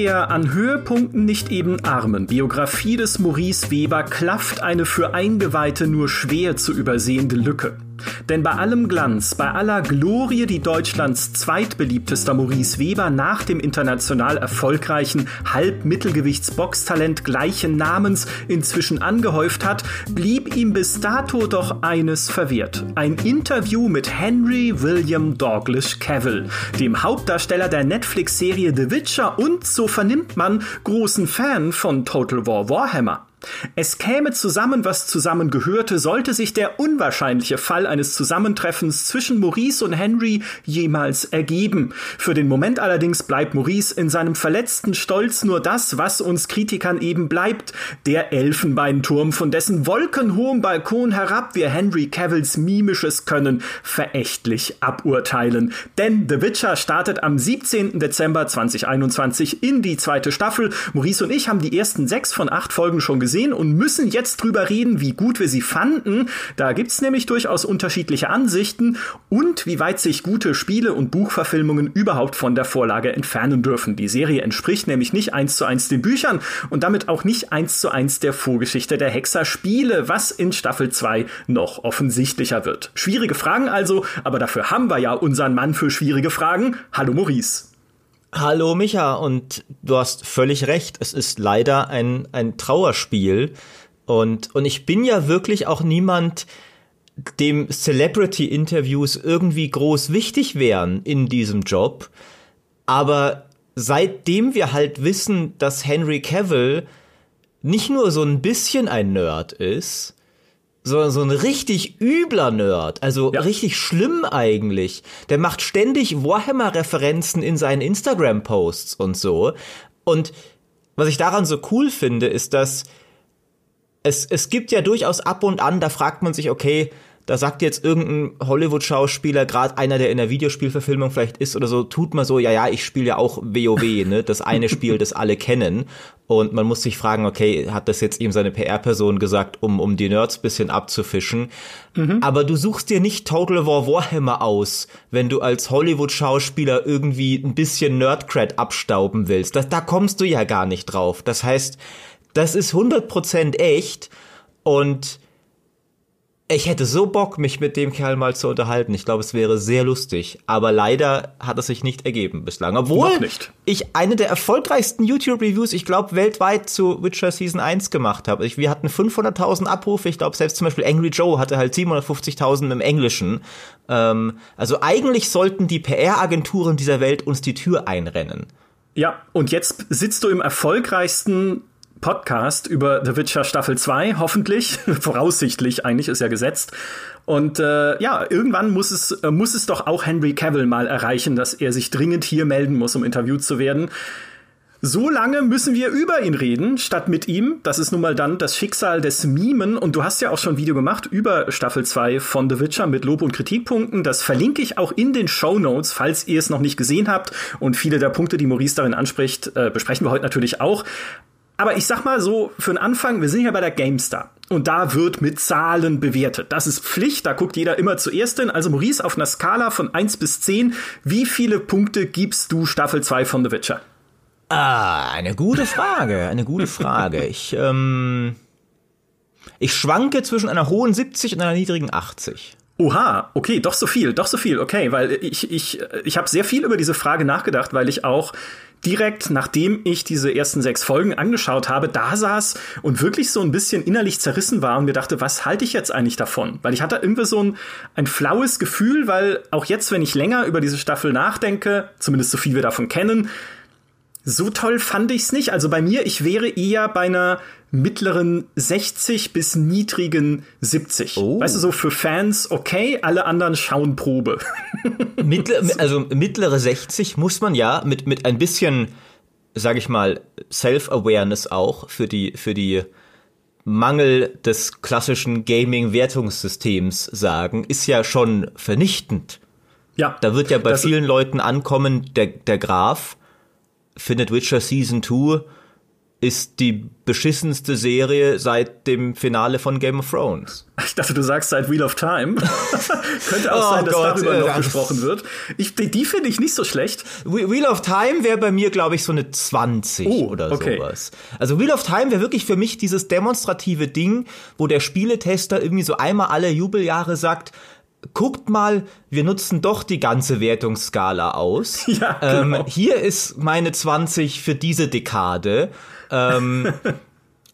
der an Höhepunkten nicht eben armen Biografie des Maurice Weber klafft eine für Eingeweihte nur schwer zu übersehende Lücke. Denn bei allem Glanz, bei aller Glorie, die Deutschlands zweitbeliebtester Maurice Weber nach dem international erfolgreichen Halbmittelgewichtsboxtalent gleichen Namens inzwischen angehäuft hat, blieb ihm bis dato doch eines verwehrt. Ein Interview mit Henry William Douglas Cavill, dem Hauptdarsteller der Netflix-Serie The Witcher und, so vernimmt man, großen Fan von Total War Warhammer. Es käme zusammen, was zusammengehörte, sollte sich der unwahrscheinliche Fall eines Zusammentreffens zwischen Maurice und Henry jemals ergeben. Für den Moment allerdings bleibt Maurice in seinem verletzten Stolz nur das, was uns Kritikern eben bleibt, der Elfenbeinturm, von dessen wolkenhohem Balkon herab wir Henry Cavills mimisches Können verächtlich aburteilen. Denn The Witcher startet am 17. Dezember 2021 in die zweite Staffel. Maurice und ich haben die ersten sechs von acht Folgen schon gesehen gesehen und müssen jetzt drüber reden, wie gut wir sie fanden. Da gibt's nämlich durchaus unterschiedliche Ansichten und wie weit sich gute Spiele und Buchverfilmungen überhaupt von der Vorlage entfernen dürfen. Die Serie entspricht nämlich nicht eins zu eins den Büchern und damit auch nicht eins zu eins der Vorgeschichte der Hexer-Spiele, was in Staffel 2 noch offensichtlicher wird. Schwierige Fragen also, aber dafür haben wir ja unseren Mann für schwierige Fragen. Hallo Maurice. Hallo Micha, und du hast völlig recht. Es ist leider ein, ein Trauerspiel. Und, und ich bin ja wirklich auch niemand, dem Celebrity-Interviews irgendwie groß wichtig wären in diesem Job. Aber seitdem wir halt wissen, dass Henry Cavill nicht nur so ein bisschen ein Nerd ist, so, so ein richtig übler Nerd, also ja. richtig schlimm eigentlich. Der macht ständig Warhammer-Referenzen in seinen Instagram-Posts und so. Und was ich daran so cool finde, ist, dass es, es gibt ja durchaus ab und an, da fragt man sich, okay, da sagt jetzt irgendein Hollywood-Schauspieler, gerade einer, der in der Videospielverfilmung vielleicht ist oder so, tut mal so, ja, ja, ich spiele ja auch WoW, ne, das eine Spiel, das alle kennen. Und man muss sich fragen, okay, hat das jetzt ihm seine PR-Person gesagt, um, um die Nerds bisschen abzufischen? Mhm. Aber du suchst dir nicht Total War Warhammer aus, wenn du als Hollywood-Schauspieler irgendwie ein bisschen Nerdcred abstauben willst. Das, da kommst du ja gar nicht drauf. Das heißt, das ist 100% echt und ich hätte so Bock, mich mit dem Kerl mal zu unterhalten. Ich glaube, es wäre sehr lustig. Aber leider hat es sich nicht ergeben bislang. Obwohl ich eine der erfolgreichsten YouTube-Reviews, ich glaube, weltweit zu Witcher Season 1 gemacht habe. wir hatten 500.000 Abrufe. Ich glaube, selbst zum Beispiel Angry Joe hatte halt 750.000 im Englischen. Ähm, also eigentlich sollten die PR-Agenturen dieser Welt uns die Tür einrennen. Ja, und jetzt sitzt du im erfolgreichsten Podcast über The Witcher Staffel 2, hoffentlich, voraussichtlich eigentlich ist ja gesetzt. Und äh, ja, irgendwann muss es, äh, muss es doch auch Henry Cavill mal erreichen, dass er sich dringend hier melden muss, um interviewt zu werden. So lange müssen wir über ihn reden, statt mit ihm. Das ist nun mal dann das Schicksal des Mimen. Und du hast ja auch schon ein Video gemacht über Staffel 2 von The Witcher mit Lob- und Kritikpunkten. Das verlinke ich auch in den Show Notes, falls ihr es noch nicht gesehen habt. Und viele der Punkte, die Maurice darin anspricht, äh, besprechen wir heute natürlich auch. Aber ich sag mal so, für den Anfang, wir sind ja bei der GameStar. Und da wird mit Zahlen bewertet. Das ist Pflicht, da guckt jeder immer zuerst hin. Also Maurice, auf einer Skala von 1 bis 10, wie viele Punkte gibst du Staffel 2 von The Witcher? Ah, eine gute Frage, eine gute Frage. Ich, ähm, ich schwanke zwischen einer hohen 70 und einer niedrigen 80. Oha, okay, doch so viel, doch so viel, okay, weil ich, ich, ich habe sehr viel über diese Frage nachgedacht, weil ich auch direkt nachdem ich diese ersten sechs Folgen angeschaut habe, da saß und wirklich so ein bisschen innerlich zerrissen war und mir dachte, was halte ich jetzt eigentlich davon? Weil ich hatte irgendwie so ein, ein flaues Gefühl, weil auch jetzt, wenn ich länger über diese Staffel nachdenke, zumindest so viel wir davon kennen, so toll fand ich's nicht. Also bei mir, ich wäre eher bei einer mittleren 60 bis niedrigen 70. Oh. Weißt du, so für Fans okay, alle anderen schauen Probe. Mittler, also mittlere 60 muss man ja mit, mit ein bisschen, sag ich mal, Self-Awareness auch für die, für die Mangel des klassischen Gaming-Wertungssystems sagen, ist ja schon vernichtend. Ja. Da wird ja bei vielen Leuten ankommen, der, der Graph findet Witcher Season 2 ist die beschissenste Serie seit dem Finale von Game of Thrones. Ich dachte, du sagst seit Wheel of Time. Könnte auch oh sein, dass Gott, darüber noch gesprochen wird. Ich, die, die finde ich nicht so schlecht. Wheel of Time wäre bei mir, glaube ich, so eine 20 oh, oder okay. sowas. Also Wheel of Time wäre wirklich für mich dieses demonstrative Ding, wo der Spieletester irgendwie so einmal alle Jubeljahre sagt, guckt mal, wir nutzen doch die ganze Wertungsskala aus. Ja, genau. ähm, hier ist meine 20 für diese Dekade. Ähm,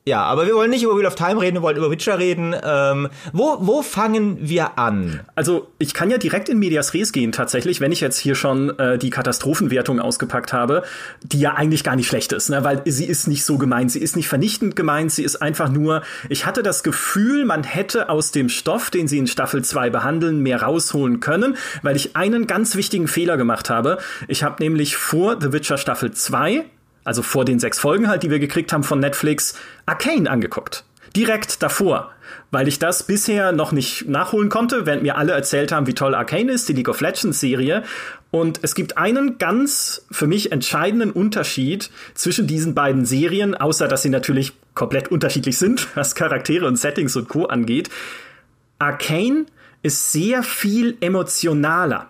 Ja, aber wir wollen nicht über Wheel of Time reden, wir wollen über Witcher reden. Ähm, wo, wo fangen wir an? Also ich kann ja direkt in Medias Res gehen tatsächlich, wenn ich jetzt hier schon äh, die Katastrophenwertung ausgepackt habe, die ja eigentlich gar nicht schlecht ist, ne? weil sie ist nicht so gemeint, sie ist nicht vernichtend gemeint, sie ist einfach nur, ich hatte das Gefühl, man hätte aus dem Stoff, den sie in Staffel 2 behandeln, mehr rausholen können, weil ich einen ganz wichtigen Fehler gemacht habe. Ich habe nämlich vor The Witcher Staffel 2 also vor den sechs Folgen halt, die wir gekriegt haben von Netflix, Arcane angeguckt. Direkt davor. Weil ich das bisher noch nicht nachholen konnte, während mir alle erzählt haben, wie toll Arcane ist, die League of Legends Serie. Und es gibt einen ganz für mich entscheidenden Unterschied zwischen diesen beiden Serien, außer dass sie natürlich komplett unterschiedlich sind, was Charaktere und Settings und Co. angeht. Arcane ist sehr viel emotionaler,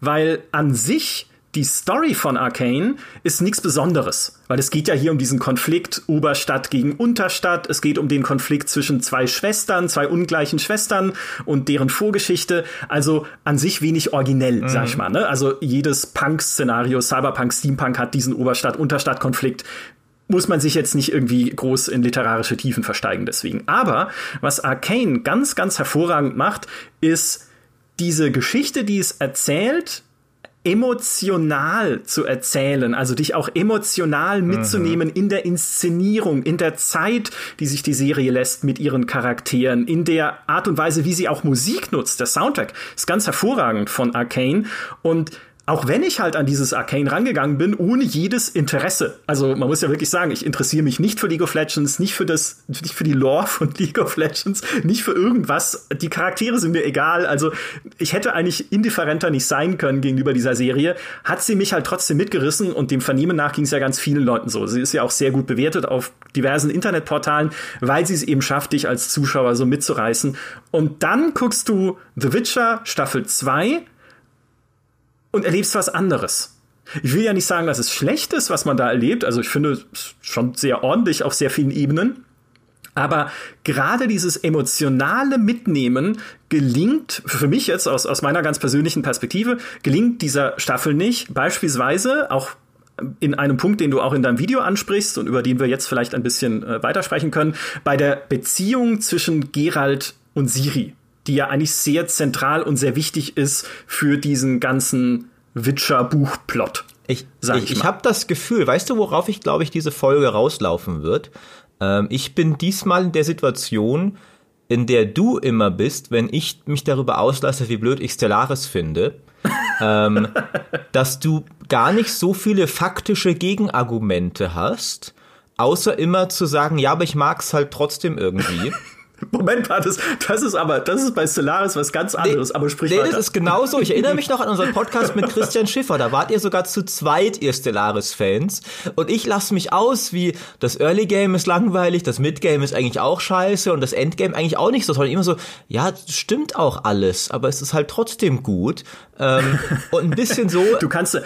weil an sich die Story von Arcane ist nichts Besonderes, weil es geht ja hier um diesen Konflikt Oberstadt gegen Unterstadt. Es geht um den Konflikt zwischen zwei Schwestern, zwei ungleichen Schwestern und deren Vorgeschichte. Also an sich wenig originell, mhm. sag ich mal. Ne? Also jedes Punk-Szenario, Cyberpunk, Steampunk hat diesen Oberstadt-Unterstadt-Konflikt muss man sich jetzt nicht irgendwie groß in literarische Tiefen versteigen deswegen. Aber was Arcane ganz, ganz hervorragend macht, ist diese Geschichte, die es erzählt, emotional zu erzählen, also dich auch emotional mitzunehmen mhm. in der Inszenierung, in der Zeit, die sich die Serie lässt mit ihren Charakteren, in der Art und Weise, wie sie auch Musik nutzt. Der Soundtrack ist ganz hervorragend von Arcane und auch wenn ich halt an dieses Arcane rangegangen bin, ohne jedes Interesse. Also man muss ja wirklich sagen, ich interessiere mich nicht für League of Legends, nicht für das, nicht für die Lore von League of Legends, nicht für irgendwas. Die Charaktere sind mir egal. Also ich hätte eigentlich indifferenter nicht sein können gegenüber dieser Serie. Hat sie mich halt trotzdem mitgerissen und dem Vernehmen nach ging es ja ganz vielen Leuten so. Sie ist ja auch sehr gut bewertet auf diversen Internetportalen, weil sie es eben schafft, dich als Zuschauer so mitzureißen. Und dann guckst du The Witcher Staffel 2 und erlebst was anderes. Ich will ja nicht sagen, dass es schlecht ist, was man da erlebt. Also ich finde es schon sehr ordentlich auf sehr vielen Ebenen. Aber gerade dieses emotionale Mitnehmen gelingt, für mich jetzt aus, aus meiner ganz persönlichen Perspektive, gelingt dieser Staffel nicht. Beispielsweise auch in einem Punkt, den du auch in deinem Video ansprichst und über den wir jetzt vielleicht ein bisschen äh, weitersprechen können, bei der Beziehung zwischen Gerald und Siri die ja eigentlich sehr zentral und sehr wichtig ist für diesen ganzen Witcher-Buchplot. Ich, ich, ich, ich habe das Gefühl, weißt du, worauf ich glaube ich diese Folge rauslaufen wird? Ähm, ich bin diesmal in der Situation, in der du immer bist, wenn ich mich darüber auslasse, wie blöd ich Stellaris finde, ähm, dass du gar nicht so viele faktische Gegenargumente hast, außer immer zu sagen, ja, aber ich mag's halt trotzdem irgendwie. Moment mal, das, das ist aber, das ist bei Stellaris was ganz anderes, nee, aber sprich nee, weiter. das ist genauso. Ich erinnere mich noch an unseren Podcast mit Christian Schiffer. Da wart ihr sogar zu zweit, ihr Stellaris-Fans. Und ich lasse mich aus, wie das Early Game ist langweilig, das Mid Game ist eigentlich auch scheiße und das Endgame eigentlich auch nicht so toll. Immer so, ja, stimmt auch alles, aber es ist halt trotzdem gut. Ähm, und ein bisschen so. Du kannst,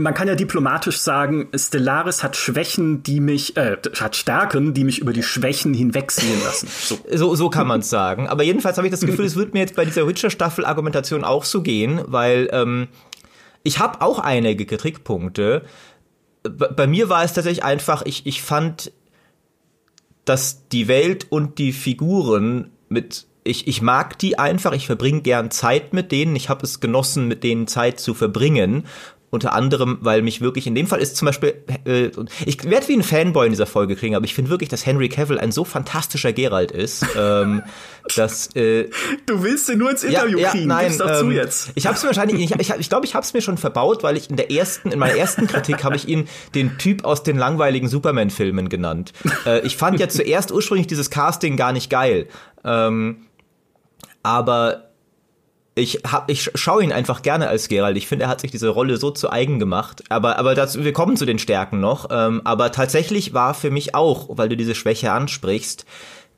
man kann ja diplomatisch sagen, Stellaris hat Schwächen, die mich, äh, hat Stärken, die mich über die Schwächen hinwegsehen lassen. So, so, so kann man es sagen. Aber jedenfalls habe ich das Gefühl, es wird mir jetzt bei dieser Witcher-Staffel-Argumentation auch so gehen, weil ähm, ich habe auch einige Kritikpunkte. Bei mir war es tatsächlich einfach, ich, ich fand, dass die Welt und die Figuren mit ich, ich mag die einfach, ich verbringe gern Zeit mit denen, ich habe es genossen, mit denen Zeit zu verbringen unter anderem, weil mich wirklich in dem Fall ist zum Beispiel, äh, ich werde wie ein Fanboy in dieser Folge kriegen, aber ich finde wirklich, dass Henry Cavill ein so fantastischer Geralt ist, ähm, dass äh, du willst ihn nur ins Interview ja, ja, kriegen. Nein, ähm, jetzt. Ich habe es wahrscheinlich, ich glaube, ich, ich, glaub, ich habe es mir schon verbaut, weil ich in der ersten, in meiner ersten Kritik habe ich ihn den Typ aus den langweiligen Superman-Filmen genannt. Äh, ich fand ja zuerst ursprünglich dieses Casting gar nicht geil, ähm, aber ich hab, ich schaue ihn einfach gerne als Geralt. Ich finde, er hat sich diese Rolle so zu eigen gemacht. Aber, aber das, wir kommen zu den Stärken noch. Ähm, aber tatsächlich war für mich auch, weil du diese Schwäche ansprichst,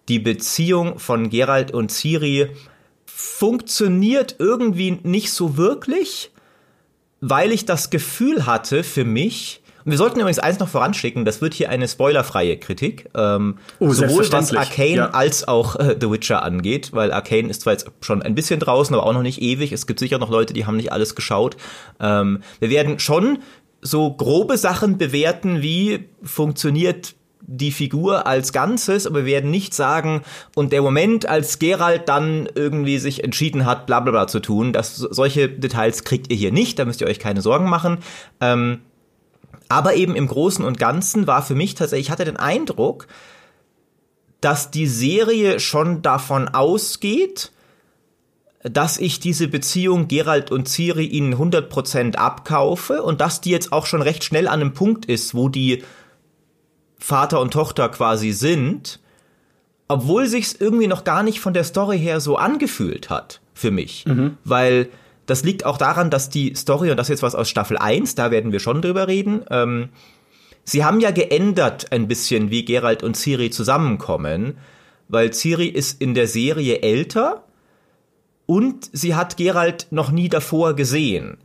die Beziehung von Geralt und Ciri funktioniert irgendwie nicht so wirklich, weil ich das Gefühl hatte für mich, wir sollten übrigens eins noch voranschicken, das wird hier eine spoilerfreie Kritik, ähm, oh, sowohl was Arcane ja. als auch äh, The Witcher angeht, weil Arcane ist zwar jetzt schon ein bisschen draußen, aber auch noch nicht ewig. Es gibt sicher noch Leute, die haben nicht alles geschaut. Ähm, wir werden schon so grobe Sachen bewerten, wie funktioniert die Figur als Ganzes, aber wir werden nicht sagen, und der Moment, als Geralt dann irgendwie sich entschieden hat, bla bla bla zu tun, dass solche Details kriegt ihr hier nicht, da müsst ihr euch keine Sorgen machen. Ähm, aber eben im Großen und Ganzen war für mich tatsächlich, ich hatte den Eindruck, dass die Serie schon davon ausgeht, dass ich diese Beziehung Gerald und Ciri ihnen 100% abkaufe und dass die jetzt auch schon recht schnell an einem Punkt ist, wo die Vater und Tochter quasi sind, obwohl sich's irgendwie noch gar nicht von der Story her so angefühlt hat für mich, mhm. weil das liegt auch daran, dass die Story, und das ist jetzt was aus Staffel 1, da werden wir schon drüber reden, ähm, sie haben ja geändert ein bisschen, wie Geralt und Ciri zusammenkommen, weil Ciri ist in der Serie älter und sie hat Geralt noch nie davor gesehen.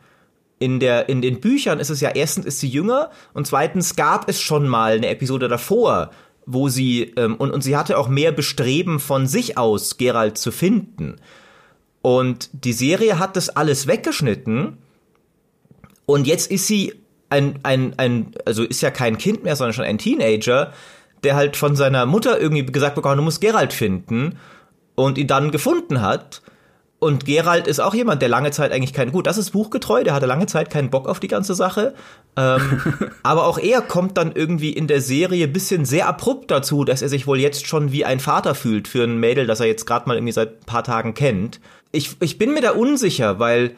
In, der, in den Büchern ist es ja erstens ist sie jünger und zweitens gab es schon mal eine Episode davor, wo sie ähm, und, und sie hatte auch mehr Bestreben von sich aus, Geralt zu finden. Und die Serie hat das alles weggeschnitten. Und jetzt ist sie ein, ein, ein, also ist ja kein Kind mehr, sondern schon ein Teenager, der halt von seiner Mutter irgendwie gesagt bekommen, du musst Geralt finden und ihn dann gefunden hat. Und Geralt ist auch jemand, der lange Zeit eigentlich kein, gut, das ist buchgetreu, der hatte lange Zeit keinen Bock auf die ganze Sache. Ähm, aber auch er kommt dann irgendwie in der Serie bisschen sehr abrupt dazu, dass er sich wohl jetzt schon wie ein Vater fühlt für ein Mädel, das er jetzt gerade mal irgendwie seit ein paar Tagen kennt. Ich, ich bin mir da unsicher, weil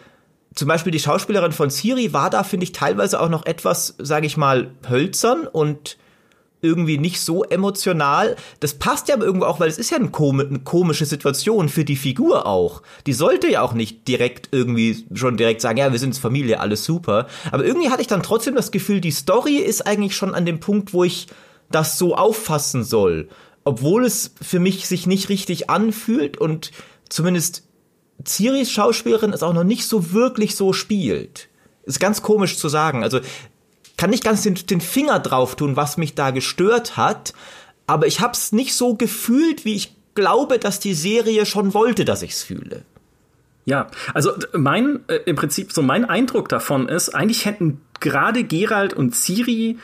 zum Beispiel die Schauspielerin von Siri war da, finde ich, teilweise auch noch etwas, sage ich mal, hölzern und irgendwie nicht so emotional. Das passt ja irgendwo auch, weil es ist ja eine, komische Situation für die Figur auch. Die sollte ja auch nicht direkt irgendwie schon direkt sagen, ja, wir sind Familie, alles super. Aber irgendwie hatte ich dann trotzdem das Gefühl, die Story ist eigentlich schon an dem Punkt, wo ich das so auffassen soll. Obwohl es für mich sich nicht richtig anfühlt und zumindest Ciris Schauspielerin es auch noch nicht so wirklich so spielt. Ist ganz komisch zu sagen. Also kann nicht ganz den, den Finger drauf tun, was mich da gestört hat, aber ich habe es nicht so gefühlt, wie ich glaube, dass die Serie schon wollte, dass ich es fühle. Ja, also mein äh, im Prinzip so mein Eindruck davon ist, eigentlich hätten gerade Gerald und Ciri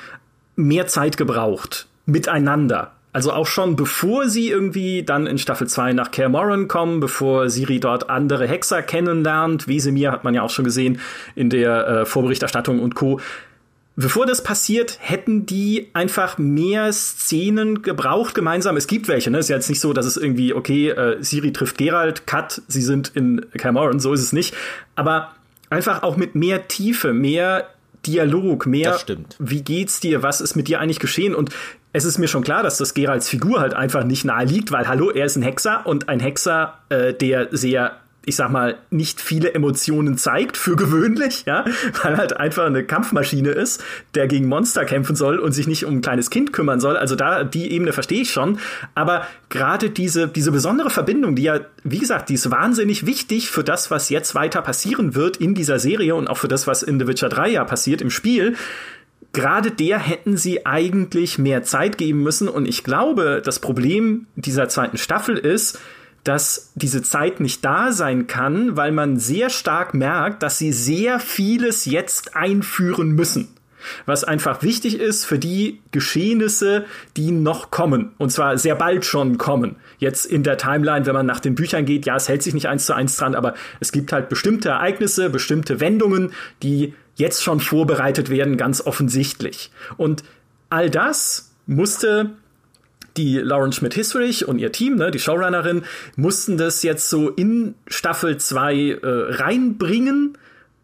mehr Zeit gebraucht miteinander. Also auch schon bevor sie irgendwie dann in Staffel 2 nach Kaer Morhen kommen, bevor Siri dort andere Hexer kennenlernt, Wesemir hat man ja auch schon gesehen in der äh, Vorberichterstattung und Co bevor das passiert, hätten die einfach mehr Szenen gebraucht gemeinsam. Es gibt welche, ne? Ist ja jetzt nicht so, dass es irgendwie, okay, äh, Siri trifft Gerald, Cut, sie sind in Cameron, so ist es nicht. Aber einfach auch mit mehr Tiefe, mehr Dialog, mehr, wie geht's dir, was ist mit dir eigentlich geschehen? Und es ist mir schon klar, dass das Geralds Figur halt einfach nicht nahe liegt, weil hallo, er ist ein Hexer und ein Hexer, äh, der sehr ich sag mal, nicht viele Emotionen zeigt, für gewöhnlich, ja, weil halt einfach eine Kampfmaschine ist, der gegen Monster kämpfen soll und sich nicht um ein kleines Kind kümmern soll. Also da, die Ebene verstehe ich schon. Aber gerade diese, diese besondere Verbindung, die ja, wie gesagt, die ist wahnsinnig wichtig für das, was jetzt weiter passieren wird in dieser Serie und auch für das, was in The Witcher 3 ja passiert im Spiel gerade der hätten sie eigentlich mehr Zeit geben müssen. Und ich glaube, das Problem dieser zweiten Staffel ist, dass diese Zeit nicht da sein kann, weil man sehr stark merkt, dass sie sehr vieles jetzt einführen müssen. Was einfach wichtig ist für die Geschehnisse, die noch kommen. Und zwar sehr bald schon kommen. Jetzt in der Timeline, wenn man nach den Büchern geht, ja, es hält sich nicht eins zu eins dran, aber es gibt halt bestimmte Ereignisse, bestimmte Wendungen, die jetzt schon vorbereitet werden, ganz offensichtlich. Und all das musste die Lauren Schmidt-Hisrich und ihr Team, ne, die Showrunnerin, mussten das jetzt so in Staffel 2 äh, reinbringen,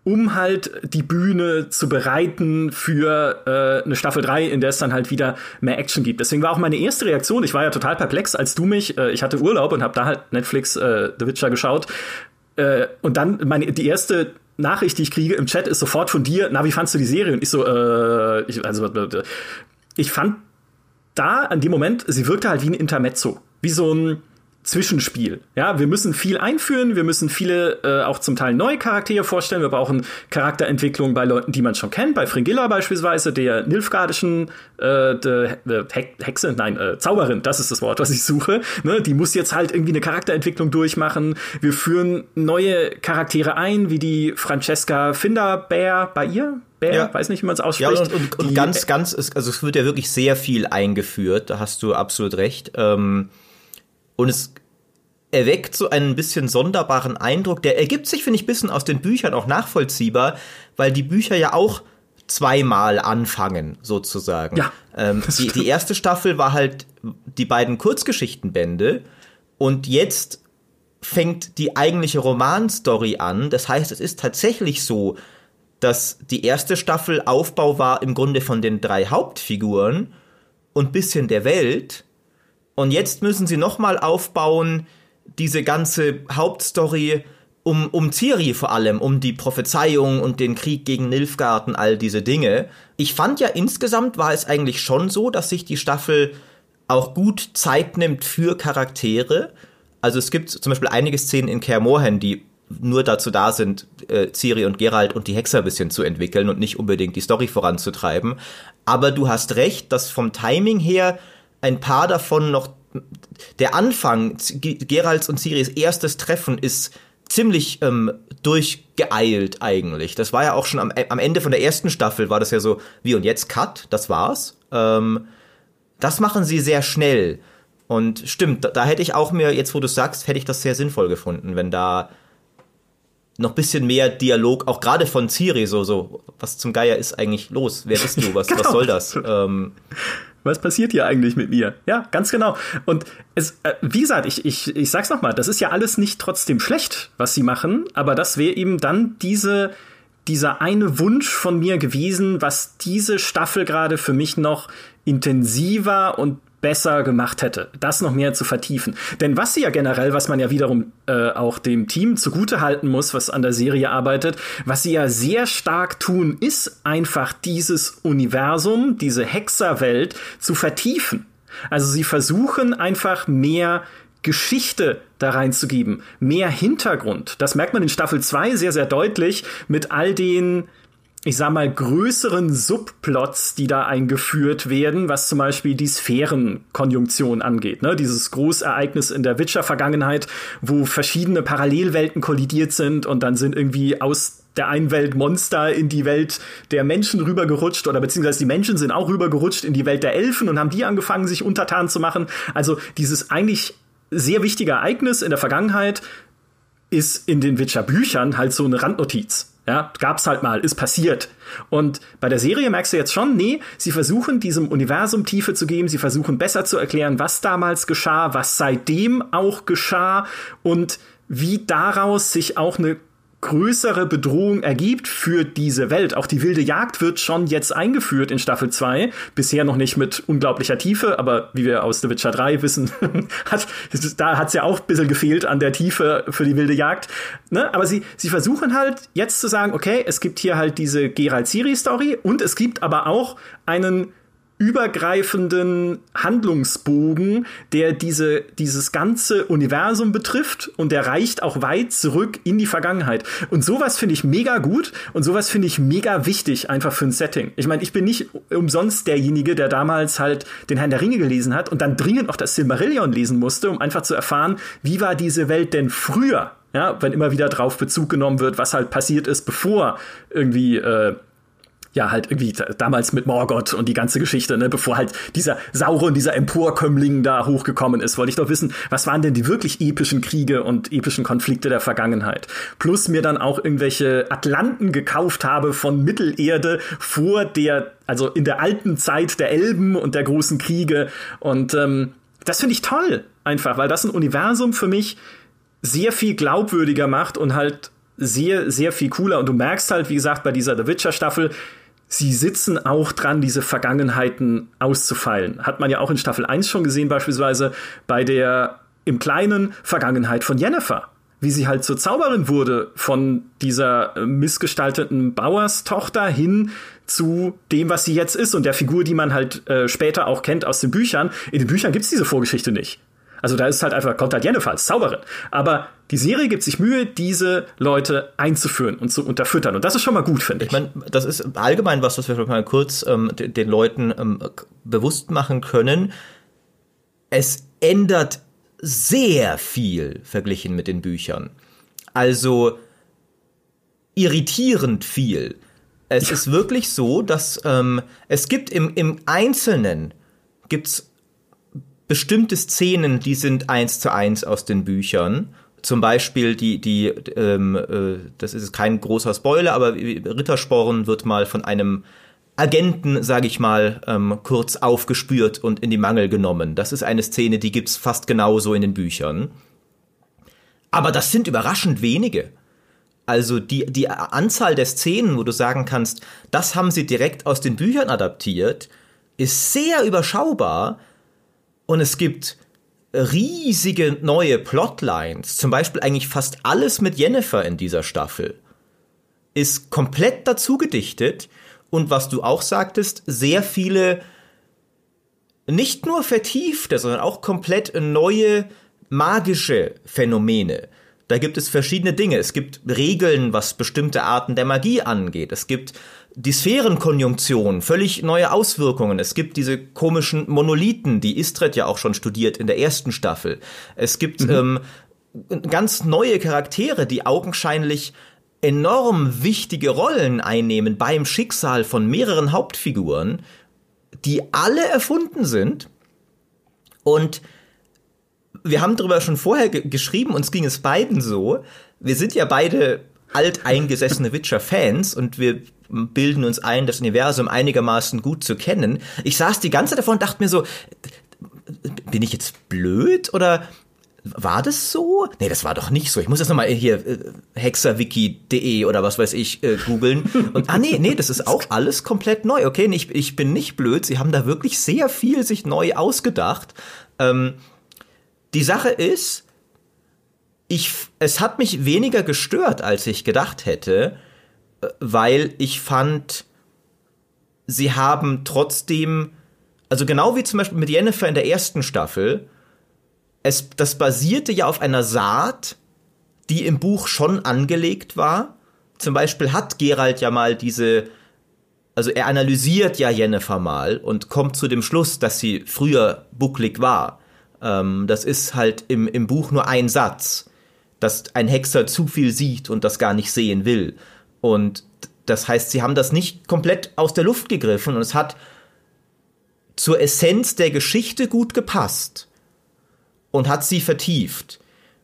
um halt die Bühne zu bereiten für äh, eine Staffel 3, in der es dann halt wieder mehr Action gibt. Deswegen war auch meine erste Reaktion, ich war ja total perplex, als du mich, äh, ich hatte Urlaub und habe da halt Netflix äh, The Witcher geschaut, äh, und dann meine, die erste Nachricht, die ich kriege im Chat, ist sofort von dir, na, wie fandst du die Serie? Und ich so, äh, ich, also, ich fand da, an dem Moment, sie wirkte halt wie ein Intermezzo. Wie so ein, Zwischenspiel. Ja, wir müssen viel einführen, wir müssen viele äh, auch zum Teil neue Charaktere vorstellen. Wir brauchen Charakterentwicklung bei Leuten, die man schon kennt, bei Fringilla beispielsweise, der Nilfgaardischen äh, de, de Hexe, nein, äh, Zauberin, das ist das Wort, was ich suche. Ne? Die muss jetzt halt irgendwie eine Charakterentwicklung durchmachen. Wir führen neue Charaktere ein, wie die Francesca Finderbär bei ihr. Bär, ja. weiß nicht, wie man es ausspricht. Ja, und, und, und ganz, ganz, also es wird ja wirklich sehr viel eingeführt, da hast du absolut recht. Ähm und es erweckt so einen bisschen sonderbaren Eindruck. Der ergibt sich, finde ich, ein bisschen aus den Büchern auch nachvollziehbar, weil die Bücher ja auch zweimal anfangen, sozusagen. Ja, ähm, die, die erste Staffel war halt die beiden Kurzgeschichtenbände und jetzt fängt die eigentliche Romanstory an. Das heißt, es ist tatsächlich so, dass die erste Staffel Aufbau war im Grunde von den drei Hauptfiguren und bisschen der Welt und jetzt müssen sie nochmal aufbauen, diese ganze Hauptstory um, um Ciri vor allem, um die Prophezeiung und den Krieg gegen Nilfgaard und all diese Dinge. Ich fand ja insgesamt war es eigentlich schon so, dass sich die Staffel auch gut Zeit nimmt für Charaktere. Also es gibt zum Beispiel einige Szenen in Kaer Morhen, die nur dazu da sind, äh, Ciri und Geralt und die Hexer ein bisschen zu entwickeln und nicht unbedingt die Story voranzutreiben. Aber du hast recht, dass vom Timing her ein paar davon noch. Der Anfang, Geralds und Siris erstes Treffen ist ziemlich ähm, durchgeeilt eigentlich. Das war ja auch schon am, am Ende von der ersten Staffel, war das ja so, wie und jetzt Cut, das war's. Ähm, das machen sie sehr schnell. Und stimmt, da, da hätte ich auch mir, jetzt wo du sagst, hätte ich das sehr sinnvoll gefunden, wenn da noch bisschen mehr Dialog, auch gerade von Ciri, so, so, was zum Geier ist eigentlich los? Wer bist du? Was, genau. was soll das? Ähm, was passiert hier eigentlich mit mir? Ja, ganz genau. Und es, äh, wie gesagt, ich, ich, ich sag's nochmal, das ist ja alles nicht trotzdem schlecht, was sie machen, aber das wäre eben dann diese, dieser eine Wunsch von mir gewesen, was diese Staffel gerade für mich noch intensiver und besser gemacht hätte, das noch mehr zu vertiefen. Denn was sie ja generell, was man ja wiederum äh, auch dem Team zugute halten muss, was an der Serie arbeitet, was sie ja sehr stark tun, ist einfach dieses Universum, diese Hexerwelt zu vertiefen. Also sie versuchen einfach mehr Geschichte da reinzugeben, mehr Hintergrund. Das merkt man in Staffel 2 sehr, sehr deutlich mit all den ich sag mal, größeren Subplots, die da eingeführt werden, was zum Beispiel die Sphärenkonjunktion angeht. Ne? Dieses Großereignis in der Witcher-Vergangenheit, wo verschiedene Parallelwelten kollidiert sind und dann sind irgendwie aus der einen Welt Monster in die Welt der Menschen rübergerutscht oder beziehungsweise die Menschen sind auch rübergerutscht in die Welt der Elfen und haben die angefangen, sich untertan zu machen. Also dieses eigentlich sehr wichtige Ereignis in der Vergangenheit ist in den Witcher-Büchern halt so eine Randnotiz. Ja, gab's halt mal, ist passiert. Und bei der Serie merkst du jetzt schon, nee, sie versuchen diesem Universum Tiefe zu geben, sie versuchen besser zu erklären, was damals geschah, was seitdem auch geschah und wie daraus sich auch eine größere Bedrohung ergibt für diese Welt. Auch die wilde Jagd wird schon jetzt eingeführt in Staffel 2. Bisher noch nicht mit unglaublicher Tiefe, aber wie wir aus The Witcher 3 wissen, hat, da hat es ja auch ein bisschen gefehlt an der Tiefe für die wilde Jagd. Ne? Aber sie, sie versuchen halt jetzt zu sagen, okay, es gibt hier halt diese Geralt-Siri-Story und es gibt aber auch einen übergreifenden Handlungsbogen, der diese, dieses ganze Universum betrifft und der reicht auch weit zurück in die Vergangenheit. Und sowas finde ich mega gut und sowas finde ich mega wichtig einfach für ein Setting. Ich meine, ich bin nicht umsonst derjenige, der damals halt den Herrn der Ringe gelesen hat und dann dringend auch das Silmarillion lesen musste, um einfach zu erfahren, wie war diese Welt denn früher? Ja, wenn immer wieder drauf Bezug genommen wird, was halt passiert ist, bevor irgendwie äh, ja, halt irgendwie damals mit Morgoth und die ganze Geschichte, ne, bevor halt dieser Sauron, dieser Emporkömmling da hochgekommen ist, wollte ich doch wissen, was waren denn die wirklich epischen Kriege und epischen Konflikte der Vergangenheit? Plus mir dann auch irgendwelche Atlanten gekauft habe von Mittelerde vor der, also in der alten Zeit der Elben und der großen Kriege und ähm, das finde ich toll, einfach, weil das ein Universum für mich sehr viel glaubwürdiger macht und halt sehr, sehr viel cooler. Und du merkst halt, wie gesagt, bei dieser The Witcher Staffel, sie sitzen auch dran, diese Vergangenheiten auszufeilen. Hat man ja auch in Staffel 1 schon gesehen, beispielsweise bei der im kleinen Vergangenheit von Jennifer. wie sie halt zur Zauberin wurde, von dieser äh, missgestalteten Bauerstochter hin zu dem, was sie jetzt ist und der Figur, die man halt äh, später auch kennt aus den Büchern. In den Büchern gibt's diese Vorgeschichte nicht. Also da ist halt einfach, kommt halt Jennifer als Zauberin. Aber die Serie gibt sich Mühe, diese Leute einzuführen und zu unterfüttern. Und das ist schon mal gut, finde ich. Ich meine, das ist allgemein was, was wir mal kurz ähm, den Leuten ähm, bewusst machen können. Es ändert sehr viel verglichen mit den Büchern. Also irritierend viel. Es ja. ist wirklich so, dass ähm, es gibt im, im Einzelnen gibt's bestimmte Szenen, die sind eins zu eins aus den Büchern. Zum Beispiel die, die, ähm, äh, das ist kein großer Spoiler, aber Rittersporn wird mal von einem Agenten, sage ich mal, ähm, kurz aufgespürt und in die Mangel genommen. Das ist eine Szene, die gibt's fast genauso in den Büchern. Aber das sind überraschend wenige. Also die, die Anzahl der Szenen, wo du sagen kannst, das haben sie direkt aus den Büchern adaptiert, ist sehr überschaubar. Und es gibt riesige neue Plotlines. Zum Beispiel eigentlich fast alles mit Jennifer in dieser Staffel. Ist komplett dazu gedichtet und was du auch sagtest, sehr viele nicht nur vertiefte, sondern auch komplett neue magische Phänomene. Da gibt es verschiedene Dinge. Es gibt Regeln, was bestimmte Arten der Magie angeht. Es gibt die Sphärenkonjunktion, völlig neue Auswirkungen. Es gibt diese komischen Monolithen, die Istred ja auch schon studiert in der ersten Staffel. Es gibt mhm. ähm, ganz neue Charaktere, die augenscheinlich enorm wichtige Rollen einnehmen beim Schicksal von mehreren Hauptfiguren, die alle erfunden sind. Und wir haben darüber schon vorher geschrieben, uns ging es beiden so. Wir sind ja beide alteingesessene Witcher-Fans und wir bilden uns ein, das Universum einigermaßen gut zu kennen. Ich saß die ganze Zeit davon und dachte mir so, bin ich jetzt blöd oder war das so? Nee, das war doch nicht so. Ich muss jetzt nochmal hier äh, hexerwiki.de oder was weiß ich äh, googeln. Und ah nee, nee, das ist auch alles komplett neu. Okay, ich, ich bin nicht blöd. Sie haben da wirklich sehr viel sich neu ausgedacht. Ähm, die Sache ist, ich, es hat mich weniger gestört, als ich gedacht hätte, äh, weil ich fand, sie haben trotzdem, also genau wie zum Beispiel mit Jennifer in der ersten Staffel, es, das basierte ja auf einer Saat, die im Buch schon angelegt war. Zum Beispiel hat Gerald ja mal diese, also er analysiert ja Jennifer mal und kommt zu dem Schluss, dass sie früher bucklig war. Ähm, das ist halt im, im Buch nur ein Satz, dass ein Hexer zu viel sieht und das gar nicht sehen will. Und das heißt, sie haben das nicht komplett aus der Luft gegriffen und es hat zur Essenz der Geschichte gut gepasst und hat sie vertieft.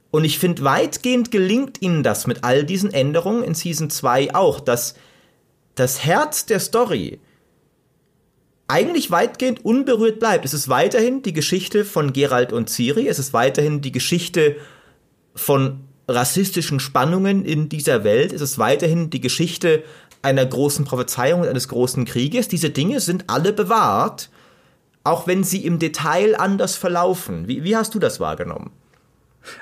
Und ich finde, weitgehend gelingt ihnen das mit all diesen Änderungen in Season 2 auch, dass das Herz der Story eigentlich weitgehend unberührt bleibt. Es ist weiterhin die Geschichte von Gerald und Ciri, es ist weiterhin die Geschichte von rassistischen Spannungen in dieser Welt, es ist weiterhin die Geschichte einer großen Prophezeiung, eines großen Krieges. Diese Dinge sind alle bewahrt auch wenn sie im Detail anders verlaufen. Wie, wie hast du das wahrgenommen?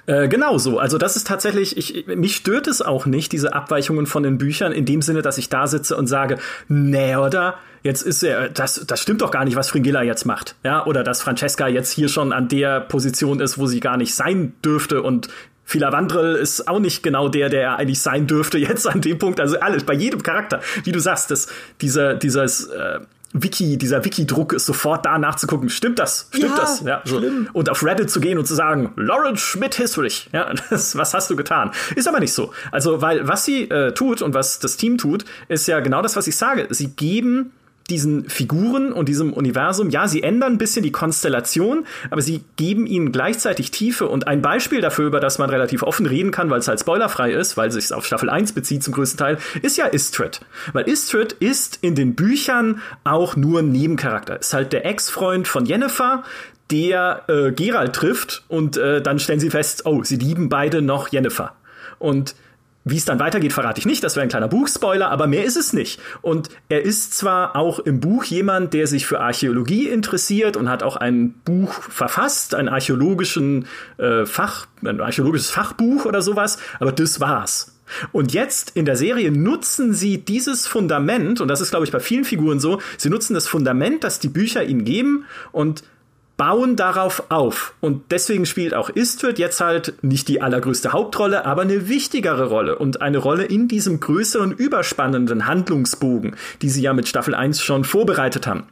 Äh, genau so. Also das ist tatsächlich, ich, mich stört es auch nicht, diese Abweichungen von den Büchern, in dem Sinne, dass ich da sitze und sage, nee, oder? Jetzt ist er, das, das stimmt doch gar nicht, was Fringilla jetzt macht. Ja, oder dass Francesca jetzt hier schon an der Position ist, wo sie gar nicht sein dürfte und Fila Wandrel ist auch nicht genau der, der er eigentlich sein dürfte jetzt an dem Punkt. Also alles, bei jedem Charakter, wie du sagst, das, dieser, dieses, äh, Wiki, dieser Wiki-Druck ist sofort da nachzugucken, stimmt das? Stimmt ja, das? Ja, so. Und auf Reddit zu gehen und zu sagen, Lawrence Schmidt History, ja, das, was hast du getan? Ist aber nicht so. Also, weil was sie äh, tut und was das Team tut, ist ja genau das, was ich sage. Sie geben diesen Figuren und diesem Universum, ja, sie ändern ein bisschen die Konstellation, aber sie geben ihnen gleichzeitig Tiefe. Und ein Beispiel dafür, über das man relativ offen reden kann, weil es halt spoilerfrei ist, weil es sich auf Staffel 1 bezieht zum größten Teil, ist ja Istrid. Weil Istrid ist in den Büchern auch nur ein Nebencharakter. Ist halt der Ex-Freund von Jennifer, der äh, Gerald trifft und äh, dann stellen sie fest, oh, sie lieben beide noch Jennifer. Und wie es dann weitergeht, verrate ich nicht. Das wäre ein kleiner Buchspoiler, aber mehr ist es nicht. Und er ist zwar auch im Buch jemand, der sich für Archäologie interessiert und hat auch ein Buch verfasst, ein archäologischen äh, Fach, ein archäologisches Fachbuch oder sowas, aber das war's. Und jetzt in der Serie nutzen sie dieses Fundament, und das ist, glaube ich, bei vielen Figuren so, sie nutzen das Fundament, das die Bücher ihnen geben und bauen darauf auf. Und deswegen spielt auch Istrid jetzt halt nicht die allergrößte Hauptrolle, aber eine wichtigere Rolle und eine Rolle in diesem größeren, überspannenden Handlungsbogen, die sie ja mit Staffel 1 schon vorbereitet haben.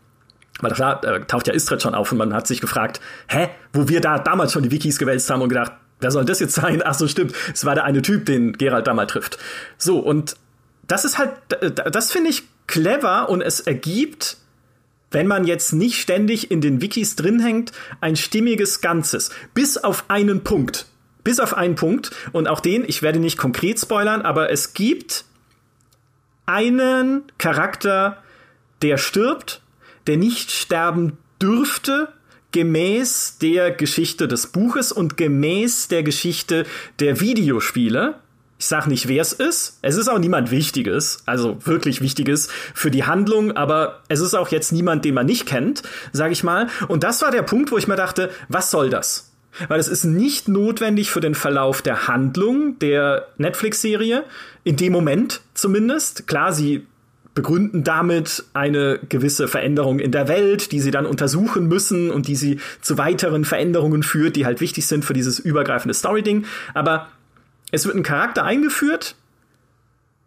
Weil da äh, taucht ja Istrid schon auf und man hat sich gefragt, hä, wo wir da damals schon die Wikis gewälzt haben und gedacht, wer soll das jetzt sein? Ach so, stimmt, es war der eine Typ, den Gerald da mal trifft. So, und das ist halt, das finde ich clever und es ergibt wenn man jetzt nicht ständig in den Wikis drin hängt, ein stimmiges Ganzes. Bis auf einen Punkt. Bis auf einen Punkt. Und auch den, ich werde nicht konkret spoilern, aber es gibt einen Charakter, der stirbt, der nicht sterben dürfte, gemäß der Geschichte des Buches und gemäß der Geschichte der Videospiele. Ich sag nicht, wer es ist. Es ist auch niemand Wichtiges, also wirklich Wichtiges für die Handlung, aber es ist auch jetzt niemand, den man nicht kennt, sag ich mal. Und das war der Punkt, wo ich mir dachte, was soll das? Weil es ist nicht notwendig für den Verlauf der Handlung der Netflix-Serie, in dem Moment zumindest. Klar, sie begründen damit eine gewisse Veränderung in der Welt, die sie dann untersuchen müssen und die sie zu weiteren Veränderungen führt, die halt wichtig sind für dieses übergreifende Story-Ding. Aber es wird ein Charakter eingeführt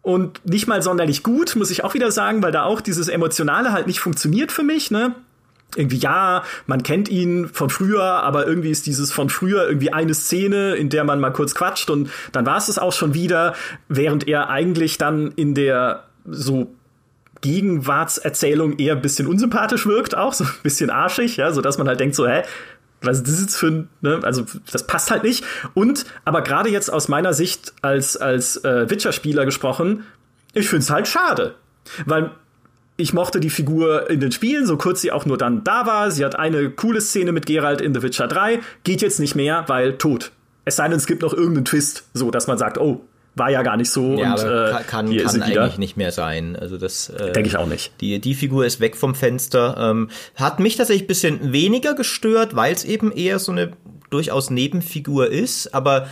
und nicht mal sonderlich gut, muss ich auch wieder sagen, weil da auch dieses Emotionale halt nicht funktioniert für mich, ne? Irgendwie, ja, man kennt ihn von früher, aber irgendwie ist dieses von früher irgendwie eine Szene, in der man mal kurz quatscht und dann war es es auch schon wieder, während er eigentlich dann in der so Gegenwartserzählung eher ein bisschen unsympathisch wirkt, auch so ein bisschen arschig, ja, so dass man halt denkt so, hä, was ist das jetzt für ein, ne? also das passt halt nicht. Und, aber gerade jetzt aus meiner Sicht als, als äh, Witcher-Spieler gesprochen, ich find's halt schade. Weil ich mochte die Figur in den Spielen, so kurz sie auch nur dann da war. Sie hat eine coole Szene mit Geralt in The Witcher 3, geht jetzt nicht mehr, weil tot. Es sei denn, es gibt noch irgendeinen Twist, so dass man sagt, oh, war ja gar nicht so. Ja, und, äh, kann, hier kann eigentlich nicht mehr sein. Also das äh, denke ich auch nicht. Die, die Figur ist weg vom Fenster. Ähm, hat mich tatsächlich ein bisschen weniger gestört, weil es eben eher so eine durchaus Nebenfigur ist, aber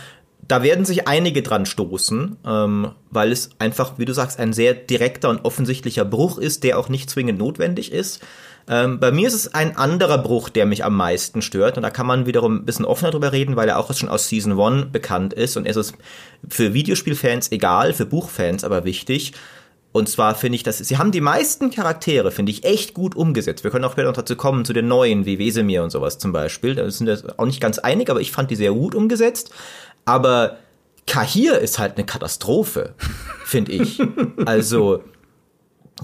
da werden sich einige dran stoßen, ähm, weil es einfach, wie du sagst, ein sehr direkter und offensichtlicher Bruch ist, der auch nicht zwingend notwendig ist. Ähm, bei mir ist es ein anderer Bruch, der mich am meisten stört. Und da kann man wiederum ein bisschen offener drüber reden, weil er auch schon aus Season 1 bekannt ist. Und es ist für Videospielfans egal, für Buchfans aber wichtig. Und zwar finde ich, dass sie haben die meisten Charaktere, finde ich, echt gut umgesetzt. Wir können auch später noch dazu kommen, zu den neuen, wie Wesemir und sowas zum Beispiel. Da sind wir auch nicht ganz einig, aber ich fand die sehr gut umgesetzt. Aber Kahir ist halt eine Katastrophe, finde ich. Also,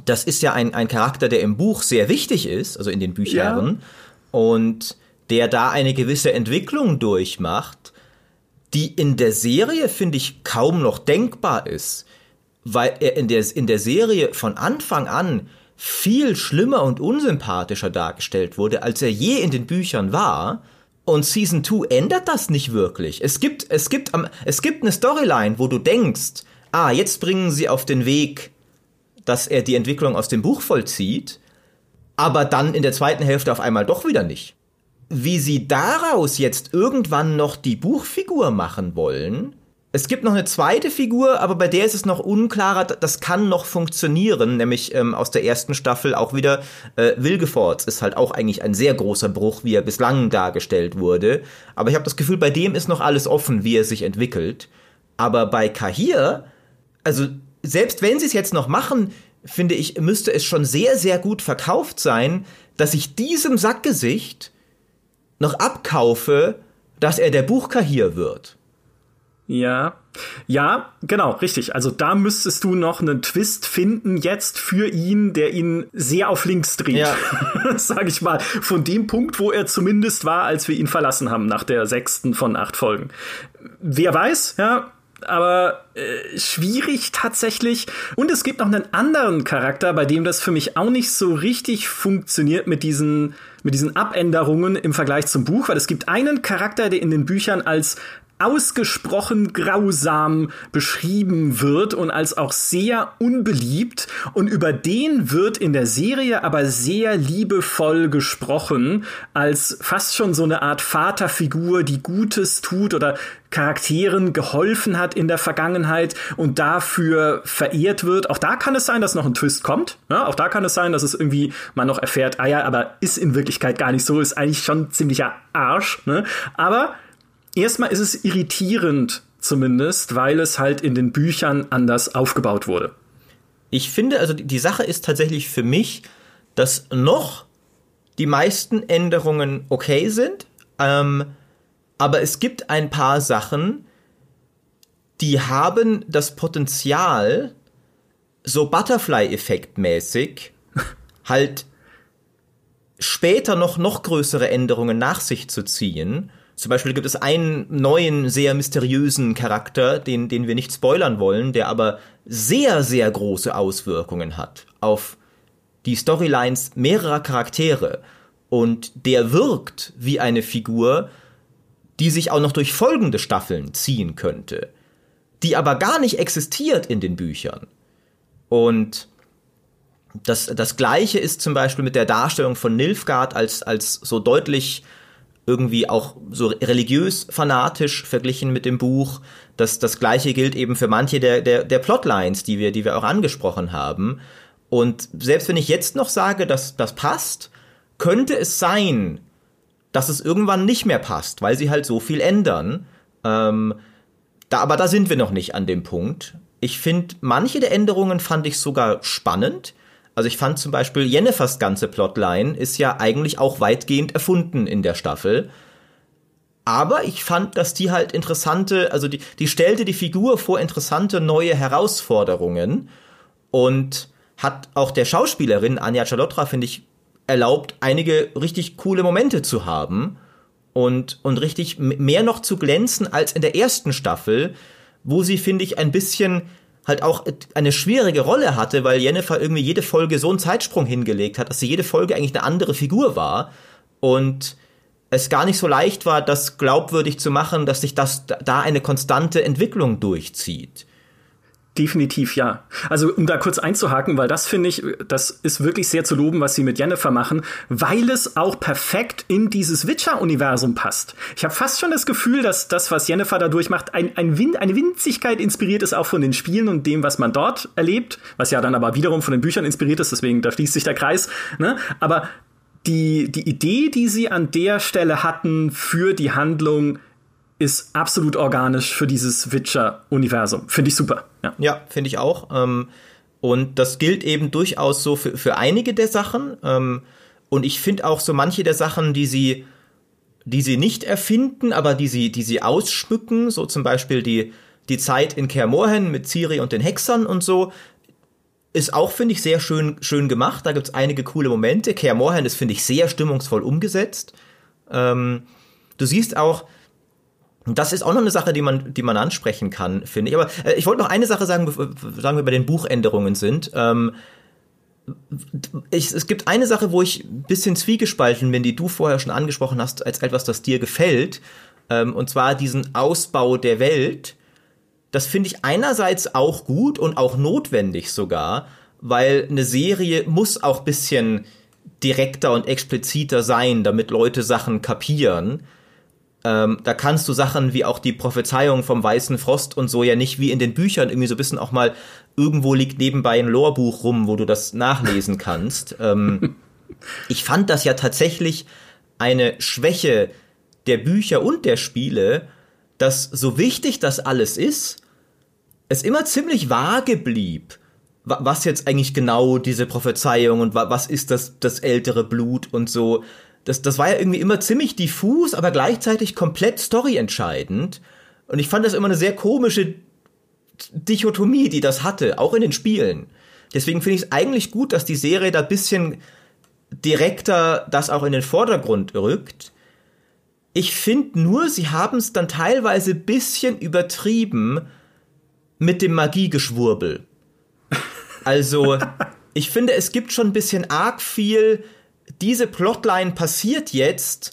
das ist ja ein, ein Charakter, der im Buch sehr wichtig ist, also in den Büchern, ja. und der da eine gewisse Entwicklung durchmacht, die in der Serie, finde ich, kaum noch denkbar ist, weil er in der, in der Serie von Anfang an viel schlimmer und unsympathischer dargestellt wurde, als er je in den Büchern war. Und Season 2 ändert das nicht wirklich. Es gibt, es gibt, es gibt eine Storyline, wo du denkst, ah, jetzt bringen sie auf den Weg dass er die Entwicklung aus dem Buch vollzieht, aber dann in der zweiten Hälfte auf einmal doch wieder nicht. Wie sie daraus jetzt irgendwann noch die Buchfigur machen wollen, es gibt noch eine zweite Figur, aber bei der ist es noch unklarer, das kann noch funktionieren, nämlich ähm, aus der ersten Staffel auch wieder äh, Wilgefortz ist halt auch eigentlich ein sehr großer Bruch, wie er bislang dargestellt wurde. Aber ich habe das Gefühl, bei dem ist noch alles offen, wie er sich entwickelt. Aber bei Kahir, also selbst wenn sie es jetzt noch machen, finde ich, müsste es schon sehr, sehr gut verkauft sein, dass ich diesem Sackgesicht noch abkaufe, dass er der Buchkahir wird. Ja, ja, genau, richtig. Also da müsstest du noch einen Twist finden jetzt für ihn, der ihn sehr auf links dreht, ja. sag ich mal, von dem Punkt, wo er zumindest war, als wir ihn verlassen haben nach der sechsten von acht Folgen. Wer weiß, ja, aber äh, schwierig tatsächlich. Und es gibt noch einen anderen Charakter, bei dem das für mich auch nicht so richtig funktioniert mit diesen, mit diesen Abänderungen im Vergleich zum Buch, weil es gibt einen Charakter, der in den Büchern als ausgesprochen grausam beschrieben wird und als auch sehr unbeliebt. Und über den wird in der Serie aber sehr liebevoll gesprochen, als fast schon so eine Art Vaterfigur, die Gutes tut oder Charakteren geholfen hat in der Vergangenheit und dafür verehrt wird. Auch da kann es sein, dass noch ein Twist kommt. Ja, auch da kann es sein, dass es irgendwie man noch erfährt, ah ja, aber ist in Wirklichkeit gar nicht so, ist eigentlich schon ziemlicher Arsch. Ne? Aber erstmal ist es irritierend zumindest, weil es halt in den Büchern anders aufgebaut wurde. Ich finde, also die Sache ist tatsächlich für mich, dass noch die meisten Änderungen okay sind, ähm, aber es gibt ein paar Sachen, die haben das Potenzial, so Butterfly-Effekt mäßig, halt später noch noch größere Änderungen nach sich zu ziehen zum Beispiel gibt es einen neuen, sehr mysteriösen Charakter, den, den wir nicht spoilern wollen, der aber sehr, sehr große Auswirkungen hat auf die Storylines mehrerer Charaktere. Und der wirkt wie eine Figur, die sich auch noch durch folgende Staffeln ziehen könnte, die aber gar nicht existiert in den Büchern. Und das, das gleiche ist zum Beispiel mit der Darstellung von Nilfgaard als, als so deutlich irgendwie auch so religiös fanatisch verglichen mit dem Buch. Das, das gleiche gilt eben für manche der, der, der Plotlines, die wir, die wir auch angesprochen haben. Und selbst wenn ich jetzt noch sage, dass das passt, könnte es sein, dass es irgendwann nicht mehr passt, weil sie halt so viel ändern. Ähm, da, aber da sind wir noch nicht an dem Punkt. Ich finde, manche der Änderungen fand ich sogar spannend. Also ich fand zum Beispiel Jennifers ganze Plotline ist ja eigentlich auch weitgehend erfunden in der Staffel. Aber ich fand, dass die halt interessante, also die, die stellte die Figur vor interessante neue Herausforderungen und hat auch der Schauspielerin Anja Chalotra, finde ich, erlaubt, einige richtig coole Momente zu haben und, und richtig mehr noch zu glänzen als in der ersten Staffel, wo sie, finde ich, ein bisschen halt auch eine schwierige Rolle hatte, weil Jennifer irgendwie jede Folge so einen Zeitsprung hingelegt hat, dass sie jede Folge eigentlich eine andere Figur war und es gar nicht so leicht war, das glaubwürdig zu machen, dass sich das da eine konstante Entwicklung durchzieht. Definitiv ja. Also um da kurz einzuhaken, weil das finde ich, das ist wirklich sehr zu loben, was sie mit Jennifer machen, weil es auch perfekt in dieses Witcher-Universum passt. Ich habe fast schon das Gefühl, dass das, was Jennifer dadurch macht, ein, ein Win eine Winzigkeit inspiriert ist auch von den Spielen und dem, was man dort erlebt, was ja dann aber wiederum von den Büchern inspiriert ist, deswegen da schließt sich der Kreis. Ne? Aber die, die Idee, die sie an der Stelle hatten für die Handlung, ist absolut organisch für dieses Witcher-Universum. Finde ich super. Ja, ja finde ich auch. Ähm, und das gilt eben durchaus so für, für einige der Sachen. Ähm, und ich finde auch so manche der Sachen, die sie, die sie nicht erfinden, aber die sie, die sie ausschmücken, so zum Beispiel die, die Zeit in Kaer mit Ciri und den Hexern und so, ist auch, finde ich, sehr schön, schön gemacht. Da gibt es einige coole Momente. Kaer ist, finde ich, sehr stimmungsvoll umgesetzt. Ähm, du siehst auch, das ist auch noch eine Sache, die man, die man ansprechen kann, finde ich. Aber äh, ich wollte noch eine Sache sagen, sagen wir bei den Buchänderungen sind. Ähm, ich, es gibt eine Sache, wo ich ein bisschen zwiegespalten bin, die du vorher schon angesprochen hast, als etwas, das dir gefällt. Ähm, und zwar diesen Ausbau der Welt. Das finde ich einerseits auch gut und auch notwendig sogar, weil eine Serie muss auch bisschen direkter und expliziter sein, damit Leute Sachen kapieren. Ähm, da kannst du Sachen wie auch die Prophezeiung vom weißen Frost und so ja nicht wie in den Büchern irgendwie so ein bisschen auch mal irgendwo liegt nebenbei ein Lorbuch rum, wo du das nachlesen kannst. ähm, ich fand das ja tatsächlich eine Schwäche der Bücher und der Spiele, dass so wichtig das alles ist, es immer ziemlich vage blieb, was jetzt eigentlich genau diese Prophezeiung und was ist das, das ältere Blut und so das, das war ja irgendwie immer ziemlich diffus, aber gleichzeitig komplett storyentscheidend. Und ich fand das immer eine sehr komische Dichotomie, die das hatte, auch in den Spielen. Deswegen finde ich es eigentlich gut, dass die Serie da bisschen direkter das auch in den Vordergrund rückt. Ich finde nur, sie haben es dann teilweise bisschen übertrieben mit dem Magiegeschwurbel. Also, ich finde, es gibt schon ein bisschen arg viel diese Plotline passiert jetzt,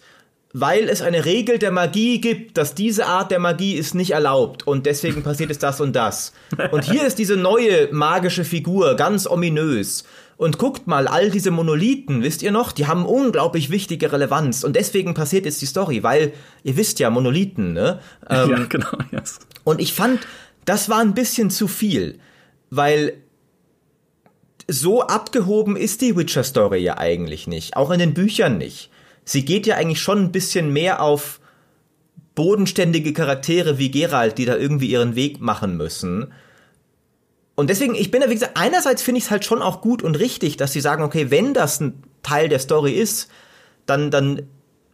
weil es eine Regel der Magie gibt, dass diese Art der Magie ist nicht erlaubt und deswegen passiert es das und das. Und hier ist diese neue magische Figur, ganz ominös. Und guckt mal, all diese Monolithen, wisst ihr noch, die haben unglaublich wichtige Relevanz. Und deswegen passiert jetzt die Story, weil ihr wisst ja, Monolithen, ne? Ähm, ja, genau. Yes. Und ich fand, das war ein bisschen zu viel, weil so abgehoben ist die Witcher-Story ja eigentlich nicht. Auch in den Büchern nicht sie geht ja eigentlich schon ein bisschen mehr auf bodenständige Charaktere wie Geralt, die da irgendwie ihren Weg machen müssen. Und deswegen, ich bin da, wie gesagt, einerseits finde ich es halt schon auch gut und richtig, dass sie sagen, okay, wenn das ein Teil der Story ist, dann, dann,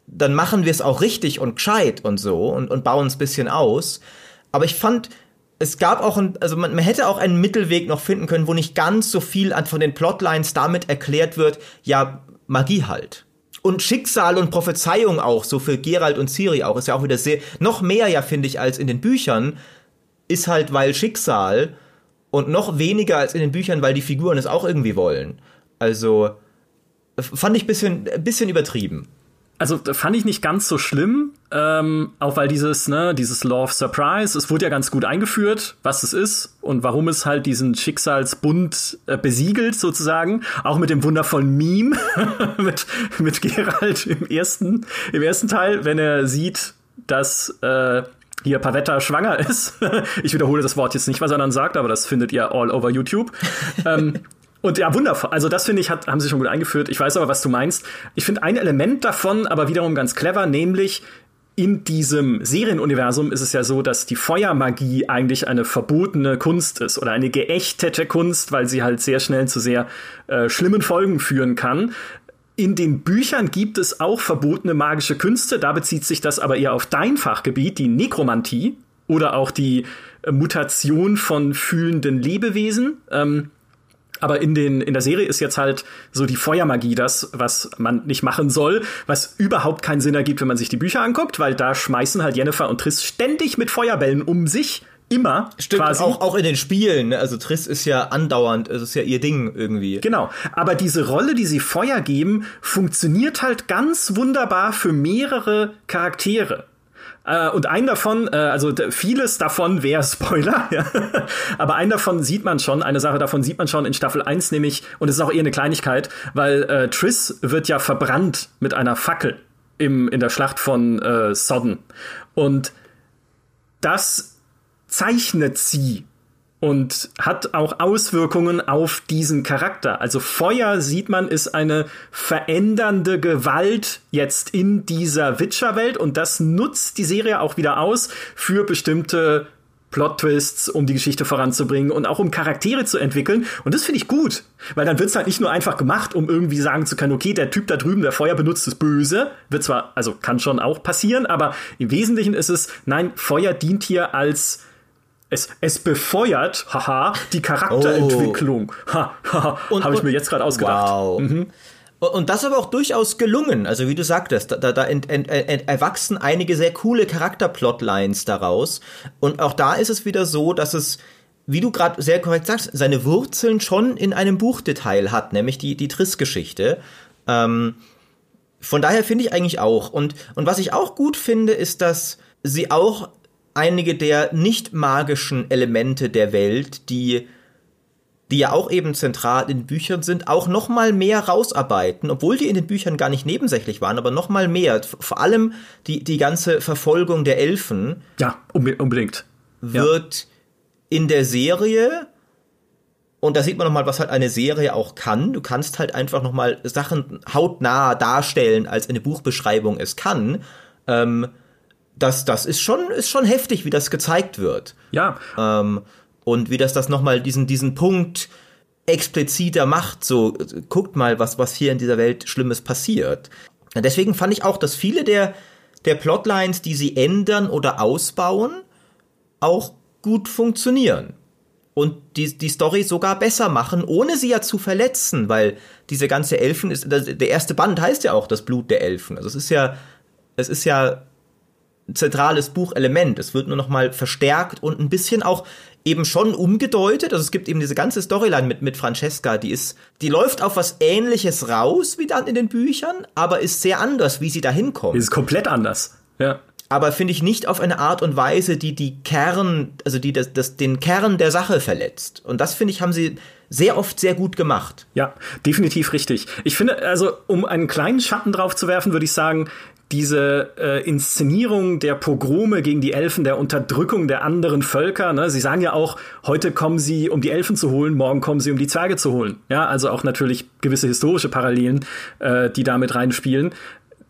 dann machen wir es auch richtig und gescheit und so und, und bauen es ein bisschen aus. Aber ich fand, es gab auch ein, also man, man hätte auch einen Mittelweg noch finden können, wo nicht ganz so viel von den Plotlines damit erklärt wird, ja, Magie halt und Schicksal und Prophezeiung auch, so für Gerald und Ciri auch, ist ja auch wieder sehr, noch mehr ja, finde ich, als in den Büchern, ist halt, weil Schicksal und noch weniger als in den Büchern, weil die Figuren es auch irgendwie wollen. Also, fand ich bisschen, bisschen übertrieben. Also fand ich nicht ganz so schlimm, ähm, auch weil dieses, ne, dieses Law of Surprise, es wurde ja ganz gut eingeführt, was es ist und warum es halt diesen Schicksalsbund äh, besiegelt sozusagen, auch mit dem wundervollen Meme mit mit Gerald im ersten im ersten Teil, wenn er sieht, dass äh, hier Pavetta schwanger ist. ich wiederhole das Wort jetzt nicht, was er dann sagt, aber das findet ihr all over YouTube. ähm, und ja, wundervoll. Also das finde ich, hat, haben sie schon gut eingeführt. Ich weiß aber, was du meinst. Ich finde ein Element davon aber wiederum ganz clever, nämlich in diesem Serienuniversum ist es ja so, dass die Feuermagie eigentlich eine verbotene Kunst ist oder eine geächtete Kunst, weil sie halt sehr schnell zu sehr äh, schlimmen Folgen führen kann. In den Büchern gibt es auch verbotene magische Künste, da bezieht sich das aber eher auf dein Fachgebiet, die Nekromantie oder auch die äh, Mutation von fühlenden Lebewesen. Ähm, aber in, den, in der Serie ist jetzt halt so die Feuermagie das, was man nicht machen soll, was überhaupt keinen Sinn ergibt, wenn man sich die Bücher anguckt, weil da schmeißen halt Jennifer und Triss ständig mit Feuerbällen um sich. Immer. Stimmt, quasi. Auch, auch in den Spielen. Ne? Also Triss ist ja andauernd, es ist ja ihr Ding irgendwie. Genau. Aber diese Rolle, die sie Feuer geben, funktioniert halt ganz wunderbar für mehrere Charaktere. Äh, und einen davon, äh, also vieles davon wäre Spoiler, ja. aber einen davon sieht man schon, eine Sache davon sieht man schon in Staffel 1, nämlich, und es ist auch eher eine Kleinigkeit, weil äh, Triss wird ja verbrannt mit einer Fackel im, in der Schlacht von äh, Sodden. Und das zeichnet sie und hat auch Auswirkungen auf diesen Charakter. Also Feuer sieht man ist eine verändernde Gewalt jetzt in dieser Witcher-Welt und das nutzt die Serie auch wieder aus für bestimmte Plot-Twists, um die Geschichte voranzubringen und auch um Charaktere zu entwickeln. Und das finde ich gut, weil dann wird's halt nicht nur einfach gemacht, um irgendwie sagen zu können, okay, der Typ da drüben, der Feuer benutzt, ist böse. Wird zwar, also kann schon auch passieren, aber im Wesentlichen ist es, nein, Feuer dient hier als es, es befeuert, haha, die Charakterentwicklung. Oh. Ha, ha, Habe ich mir jetzt gerade ausgedacht. Wow. Mhm. Und das aber auch durchaus gelungen. Also wie du sagtest, da, da, da ent, ent, ent, erwachsen einige sehr coole Charakterplotlines daraus. Und auch da ist es wieder so, dass es, wie du gerade sehr korrekt sagst, seine Wurzeln schon in einem Buchdetail hat, nämlich die, die Triss-Geschichte. Ähm, von daher finde ich eigentlich auch. Und, und was ich auch gut finde, ist, dass sie auch einige der nicht magischen Elemente der Welt, die die ja auch eben zentral in Büchern sind, auch noch mal mehr rausarbeiten, obwohl die in den Büchern gar nicht nebensächlich waren, aber noch mal mehr. Vor allem die die ganze Verfolgung der Elfen. Ja, unbedingt. Wird ja. in der Serie und da sieht man noch mal, was halt eine Serie auch kann. Du kannst halt einfach noch mal Sachen hautnah darstellen, als eine Buchbeschreibung es kann. Ähm, das, das ist schon, ist schon heftig, wie das gezeigt wird. Ja. Ähm, und wie das das nochmal diesen, diesen Punkt expliziter macht, so, guckt mal, was, was hier in dieser Welt Schlimmes passiert. Deswegen fand ich auch, dass viele der, der Plotlines, die sie ändern oder ausbauen, auch gut funktionieren. Und die, die Story sogar besser machen, ohne sie ja zu verletzen, weil diese ganze Elfen ist, der erste Band heißt ja auch das Blut der Elfen. Also es ist ja, es ist ja zentrales Buchelement. Es wird nur noch mal verstärkt und ein bisschen auch eben schon umgedeutet. Also es gibt eben diese ganze Storyline mit, mit Francesca, die ist, die läuft auf was ähnliches raus wie dann in den Büchern, aber ist sehr anders, wie sie da hinkommt. Ist komplett anders. Ja. Aber finde ich nicht auf eine Art und Weise, die die Kern, also die das, das den Kern der Sache verletzt. Und das finde ich, haben sie sehr oft sehr gut gemacht. Ja, definitiv richtig. Ich finde, also um einen kleinen Schatten drauf zu werfen, würde ich sagen, diese äh, Inszenierung der Pogrome gegen die Elfen, der Unterdrückung der anderen Völker. Ne? Sie sagen ja auch, heute kommen sie, um die Elfen zu holen, morgen kommen sie, um die Zwerge zu holen. Ja, also auch natürlich gewisse historische Parallelen, äh, die damit reinspielen.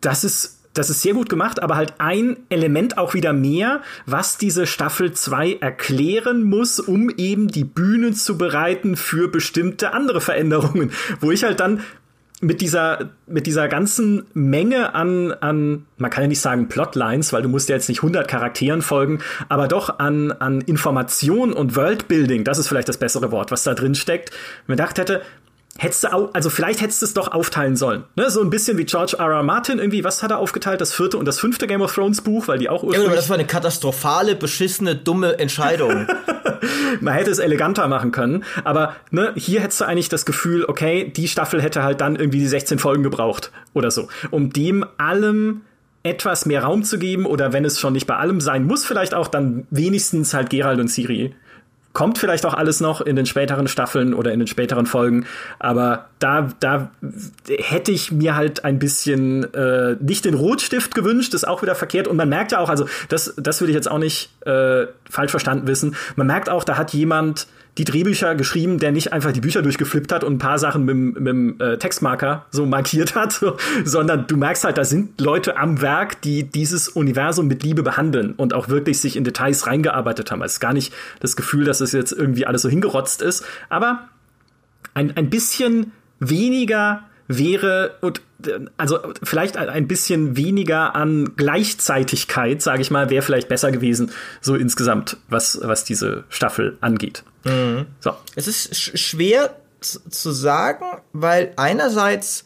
Das ist das ist sehr gut gemacht, aber halt ein Element auch wieder mehr, was diese Staffel 2 erklären muss, um eben die Bühne zu bereiten für bestimmte andere Veränderungen, wo ich halt dann mit dieser, mit dieser ganzen Menge an, an, man kann ja nicht sagen Plotlines, weil du musst ja jetzt nicht 100 Charakteren folgen, aber doch an, an Information und Worldbuilding, das ist vielleicht das bessere Wort, was da drin steckt, mir gedacht hätte, hättest du auch, also vielleicht hättest du es doch aufteilen sollen. Ne? So ein bisschen wie George R. R. Martin irgendwie, was hat er aufgeteilt? Das vierte und das fünfte Game of Thrones Buch, weil die auch ursprünglich. Ja, aber das war eine katastrophale, beschissene, dumme Entscheidung. Man hätte es eleganter machen können, aber ne, hier hättest du eigentlich das Gefühl, okay, die Staffel hätte halt dann irgendwie die 16 Folgen gebraucht oder so, um dem allem etwas mehr Raum zu geben oder wenn es schon nicht bei allem sein muss, vielleicht auch dann wenigstens halt Gerald und Siri Kommt vielleicht auch alles noch in den späteren Staffeln oder in den späteren Folgen, aber da, da hätte ich mir halt ein bisschen äh, nicht den Rotstift gewünscht, ist auch wieder verkehrt. Und man merkt ja auch, also das, das würde ich jetzt auch nicht äh, falsch verstanden wissen, man merkt auch, da hat jemand die Drehbücher geschrieben, der nicht einfach die Bücher durchgeflippt hat und ein paar Sachen mit, dem äh, Textmarker so markiert hat, so, sondern du merkst halt, da sind Leute am Werk, die dieses Universum mit Liebe behandeln und auch wirklich sich in Details reingearbeitet haben. Es ist gar nicht das Gefühl, dass es jetzt irgendwie alles so hingerotzt ist, aber ein, ein bisschen weniger wäre und also vielleicht ein bisschen weniger an Gleichzeitigkeit, sage ich mal, wäre vielleicht besser gewesen, so insgesamt, was, was diese Staffel angeht. Mhm. So. Es ist sch schwer zu sagen, weil einerseits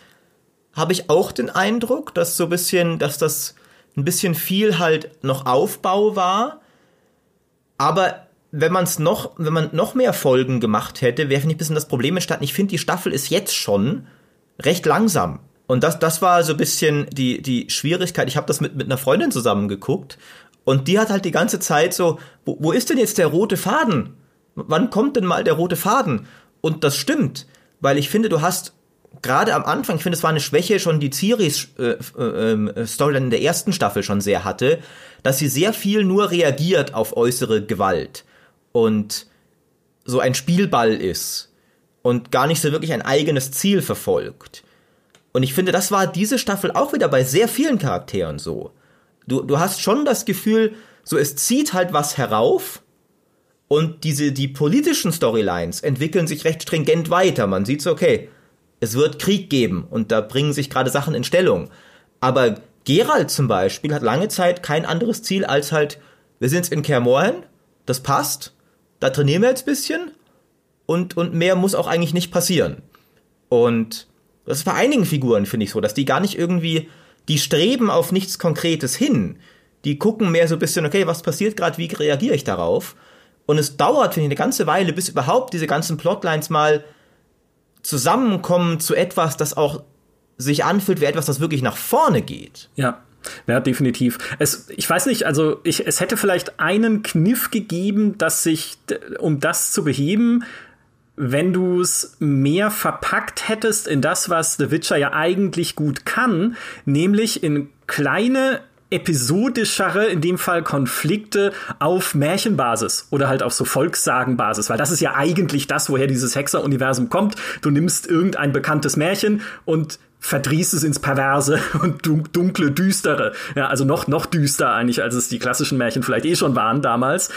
habe ich auch den Eindruck, dass so ein bisschen, dass das ein bisschen viel halt noch Aufbau war, aber wenn man es noch, wenn man noch mehr Folgen gemacht hätte, wäre ich ein bisschen das Problem entstanden. Ich finde, die Staffel ist jetzt schon recht langsam. Und das, das war so ein bisschen die, die Schwierigkeit. Ich habe das mit, mit einer Freundin zusammen geguckt und die hat halt die ganze Zeit so, wo, wo ist denn jetzt der rote Faden? Wann kommt denn mal der rote Faden? Und das stimmt, weil ich finde, du hast gerade am Anfang, ich finde, es war eine Schwäche schon die Ciris äh, äh, äh, Storyline in der ersten Staffel schon sehr hatte, dass sie sehr viel nur reagiert auf äußere Gewalt und so ein Spielball ist und gar nicht so wirklich ein eigenes Ziel verfolgt. Und ich finde, das war diese Staffel auch wieder bei sehr vielen Charakteren so. Du, du hast schon das Gefühl, so es zieht halt was herauf und diese, die politischen Storylines entwickeln sich recht stringent weiter. Man sieht so, okay, es wird Krieg geben und da bringen sich gerade Sachen in Stellung. Aber Gerald zum Beispiel hat lange Zeit kein anderes Ziel als halt, wir sind in Kermorhen, das passt, da trainieren wir jetzt ein bisschen und, und mehr muss auch eigentlich nicht passieren. Und das ist bei einigen Figuren, finde ich so, dass die gar nicht irgendwie, die streben auf nichts Konkretes hin. Die gucken mehr so ein bisschen, okay, was passiert gerade, wie reagiere ich darauf? Und es dauert, finde ich, eine ganze Weile, bis überhaupt diese ganzen Plotlines mal zusammenkommen zu etwas, das auch sich anfühlt wie etwas, das wirklich nach vorne geht. Ja. Ja, definitiv. Es, ich weiß nicht, also ich, es hätte vielleicht einen Kniff gegeben, dass sich, um das zu beheben, wenn du es mehr verpackt hättest in das, was The Witcher ja eigentlich gut kann, nämlich in kleine episodischere, in dem Fall Konflikte auf Märchenbasis oder halt auf so Volkssagenbasis, weil das ist ja eigentlich das, woher dieses Hexer-Universum kommt. Du nimmst irgendein bekanntes Märchen und verdrießt es ins Perverse und dunkle, düstere. Ja, also noch, noch düster eigentlich, als es die klassischen Märchen vielleicht eh schon waren damals.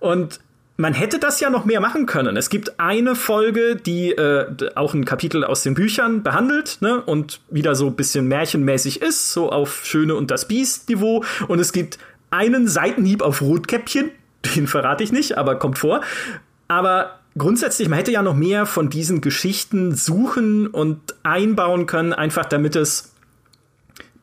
Und man hätte das ja noch mehr machen können. Es gibt eine Folge, die äh, auch ein Kapitel aus den Büchern behandelt ne, und wieder so ein bisschen märchenmäßig ist, so auf Schöne und das Biest-Niveau. Und es gibt einen Seitenhieb auf Rotkäppchen, den verrate ich nicht, aber kommt vor. Aber grundsätzlich, man hätte ja noch mehr von diesen Geschichten suchen und einbauen können, einfach damit es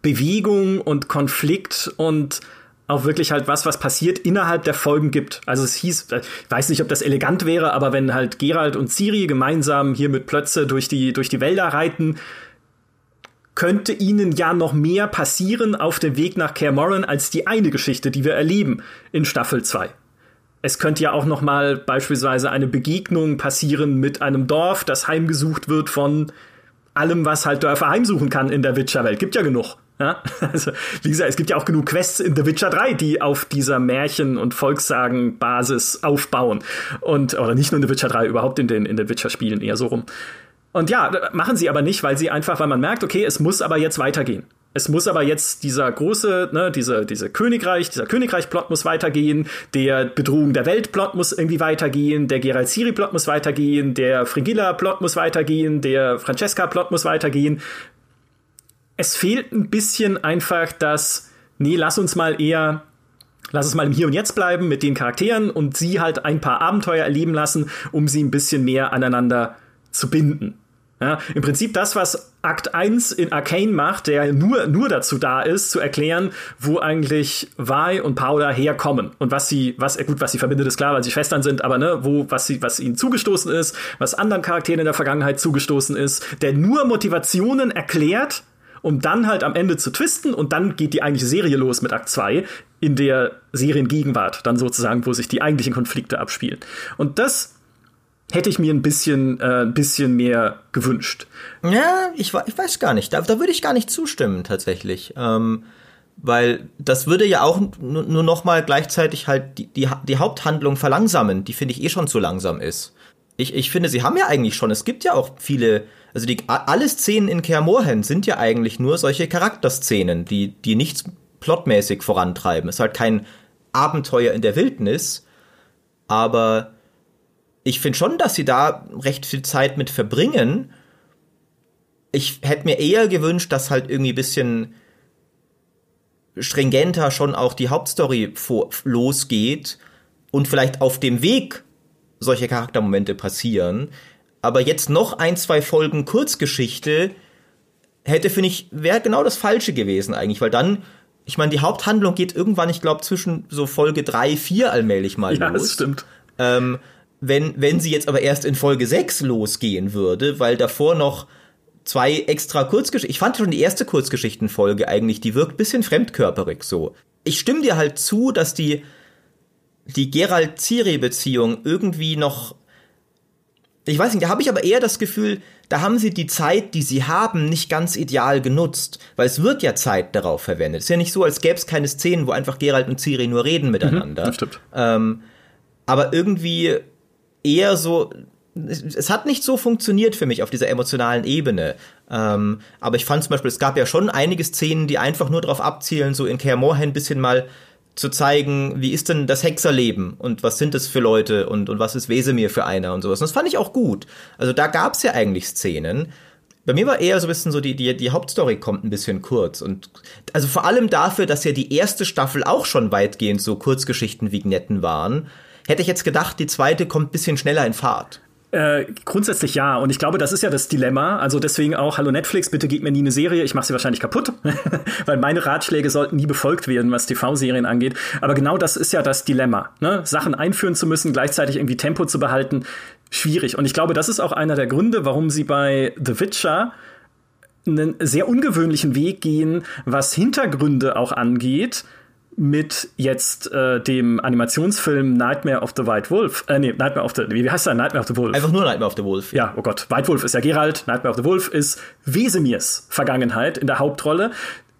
Bewegung und Konflikt und auch wirklich halt was, was passiert innerhalb der Folgen gibt. Also es hieß, äh, ich weiß nicht, ob das elegant wäre, aber wenn halt Gerald und Ciri gemeinsam hier mit Plötze durch die, durch die Wälder reiten, könnte ihnen ja noch mehr passieren auf dem Weg nach Kaer Morhen als die eine Geschichte, die wir erleben in Staffel 2. Es könnte ja auch noch mal beispielsweise eine Begegnung passieren mit einem Dorf, das heimgesucht wird von allem, was halt Dörfer heimsuchen kann in der Witcher-Welt. Gibt ja genug. Ja? Also, wie gesagt, es gibt ja auch genug Quests in The Witcher 3, die auf dieser Märchen- und Volkssagen-Basis aufbauen. Und, oder nicht nur in The Witcher 3, überhaupt in den, in den Witcher-Spielen eher so rum. Und ja, machen sie aber nicht, weil sie einfach, weil man merkt, okay, es muss aber jetzt weitergehen. Es muss aber jetzt dieser große, ne, diese, diese Königreich, dieser Königreich-Plot muss weitergehen, der Bedrohung der Welt-Plot muss irgendwie weitergehen, der Geralt Ciri-Plot muss weitergehen, der Fringilla-Plot muss weitergehen, der Francesca-Plot muss weitergehen es fehlt ein bisschen einfach das, nee, lass uns mal eher lass es mal im Hier und Jetzt bleiben mit den Charakteren und sie halt ein paar Abenteuer erleben lassen, um sie ein bisschen mehr aneinander zu binden. Ja, Im Prinzip das, was Akt 1 in Arcane macht, der nur, nur dazu da ist, zu erklären, wo eigentlich Vi und Paula herkommen und was sie, was, gut, was sie verbindet, ist klar, weil sie Schwestern sind, aber ne, wo, was sie, was ihnen zugestoßen ist, was anderen Charakteren in der Vergangenheit zugestoßen ist, der nur Motivationen erklärt, um dann halt am Ende zu twisten und dann geht die eigentliche Serie los mit Akt 2 in der Seriengegenwart, dann sozusagen, wo sich die eigentlichen Konflikte abspielen. Und das hätte ich mir ein bisschen, äh, ein bisschen mehr gewünscht. Ja, ich, ich weiß gar nicht. Da, da würde ich gar nicht zustimmen, tatsächlich. Ähm, weil das würde ja auch nur noch mal gleichzeitig halt die, die, die Haupthandlung verlangsamen, die finde ich eh schon zu langsam ist. Ich, ich finde, sie haben ja eigentlich schon, es gibt ja auch viele also die, alle Szenen in Kaer Morhen sind ja eigentlich nur solche Charakterszenen, die, die nichts plotmäßig vorantreiben. Es ist halt kein Abenteuer in der Wildnis, aber ich finde schon, dass sie da recht viel Zeit mit verbringen. Ich hätte mir eher gewünscht, dass halt irgendwie bisschen stringenter schon auch die Hauptstory losgeht und vielleicht auf dem Weg solche Charaktermomente passieren, aber jetzt noch ein, zwei Folgen Kurzgeschichte hätte, finde ich, wäre genau das Falsche gewesen eigentlich, weil dann, ich meine, die Haupthandlung geht irgendwann, ich glaube, zwischen so Folge drei, vier allmählich mal ja, los. Das stimmt. Ähm, wenn, wenn sie jetzt aber erst in Folge 6 losgehen würde, weil davor noch zwei extra Kurzgeschichten. Ich fand schon die erste Kurzgeschichtenfolge eigentlich, die wirkt bisschen fremdkörperig so. Ich stimme dir halt zu, dass die, die Gerald-Ciri-Beziehung irgendwie noch ich weiß nicht, da habe ich aber eher das Gefühl, da haben sie die Zeit, die sie haben, nicht ganz ideal genutzt, weil es wird ja Zeit darauf verwendet. Es ist ja nicht so, als gäbe es keine Szenen, wo einfach Geralt und Ciri nur reden miteinander. Mhm, das stimmt. Ähm, aber irgendwie eher so, es hat nicht so funktioniert für mich auf dieser emotionalen Ebene. Ähm, aber ich fand zum Beispiel, es gab ja schon einige Szenen, die einfach nur darauf abzielen, so in Kaer Morhen ein bisschen mal zu zeigen, wie ist denn das Hexerleben und was sind es für Leute und, und was ist Wesemir für einer und sowas. Und das fand ich auch gut. Also da gab es ja eigentlich Szenen. Bei mir war eher so ein bisschen so, die, die, die Hauptstory kommt ein bisschen kurz. Und also vor allem dafür, dass ja die erste Staffel auch schon weitgehend so Kurzgeschichten-Vignetten waren, hätte ich jetzt gedacht, die zweite kommt ein bisschen schneller in Fahrt. Äh, grundsätzlich ja. Und ich glaube, das ist ja das Dilemma. Also deswegen auch, hallo Netflix, bitte gebt mir nie eine Serie. Ich mache sie wahrscheinlich kaputt. Weil meine Ratschläge sollten nie befolgt werden, was TV-Serien angeht. Aber genau das ist ja das Dilemma. Ne? Sachen einführen zu müssen, gleichzeitig irgendwie Tempo zu behalten. Schwierig. Und ich glaube, das ist auch einer der Gründe, warum sie bei The Witcher einen sehr ungewöhnlichen Weg gehen, was Hintergründe auch angeht mit jetzt äh, dem Animationsfilm Nightmare of the White Wolf. Äh, nee, Nightmare of the. Wie heißt der? Nightmare of the Wolf. Einfach nur Nightmare of the Wolf. Ja, oh Gott. White Wolf ist ja Geralt, Nightmare of the Wolf ist Wesemirs Vergangenheit in der Hauptrolle.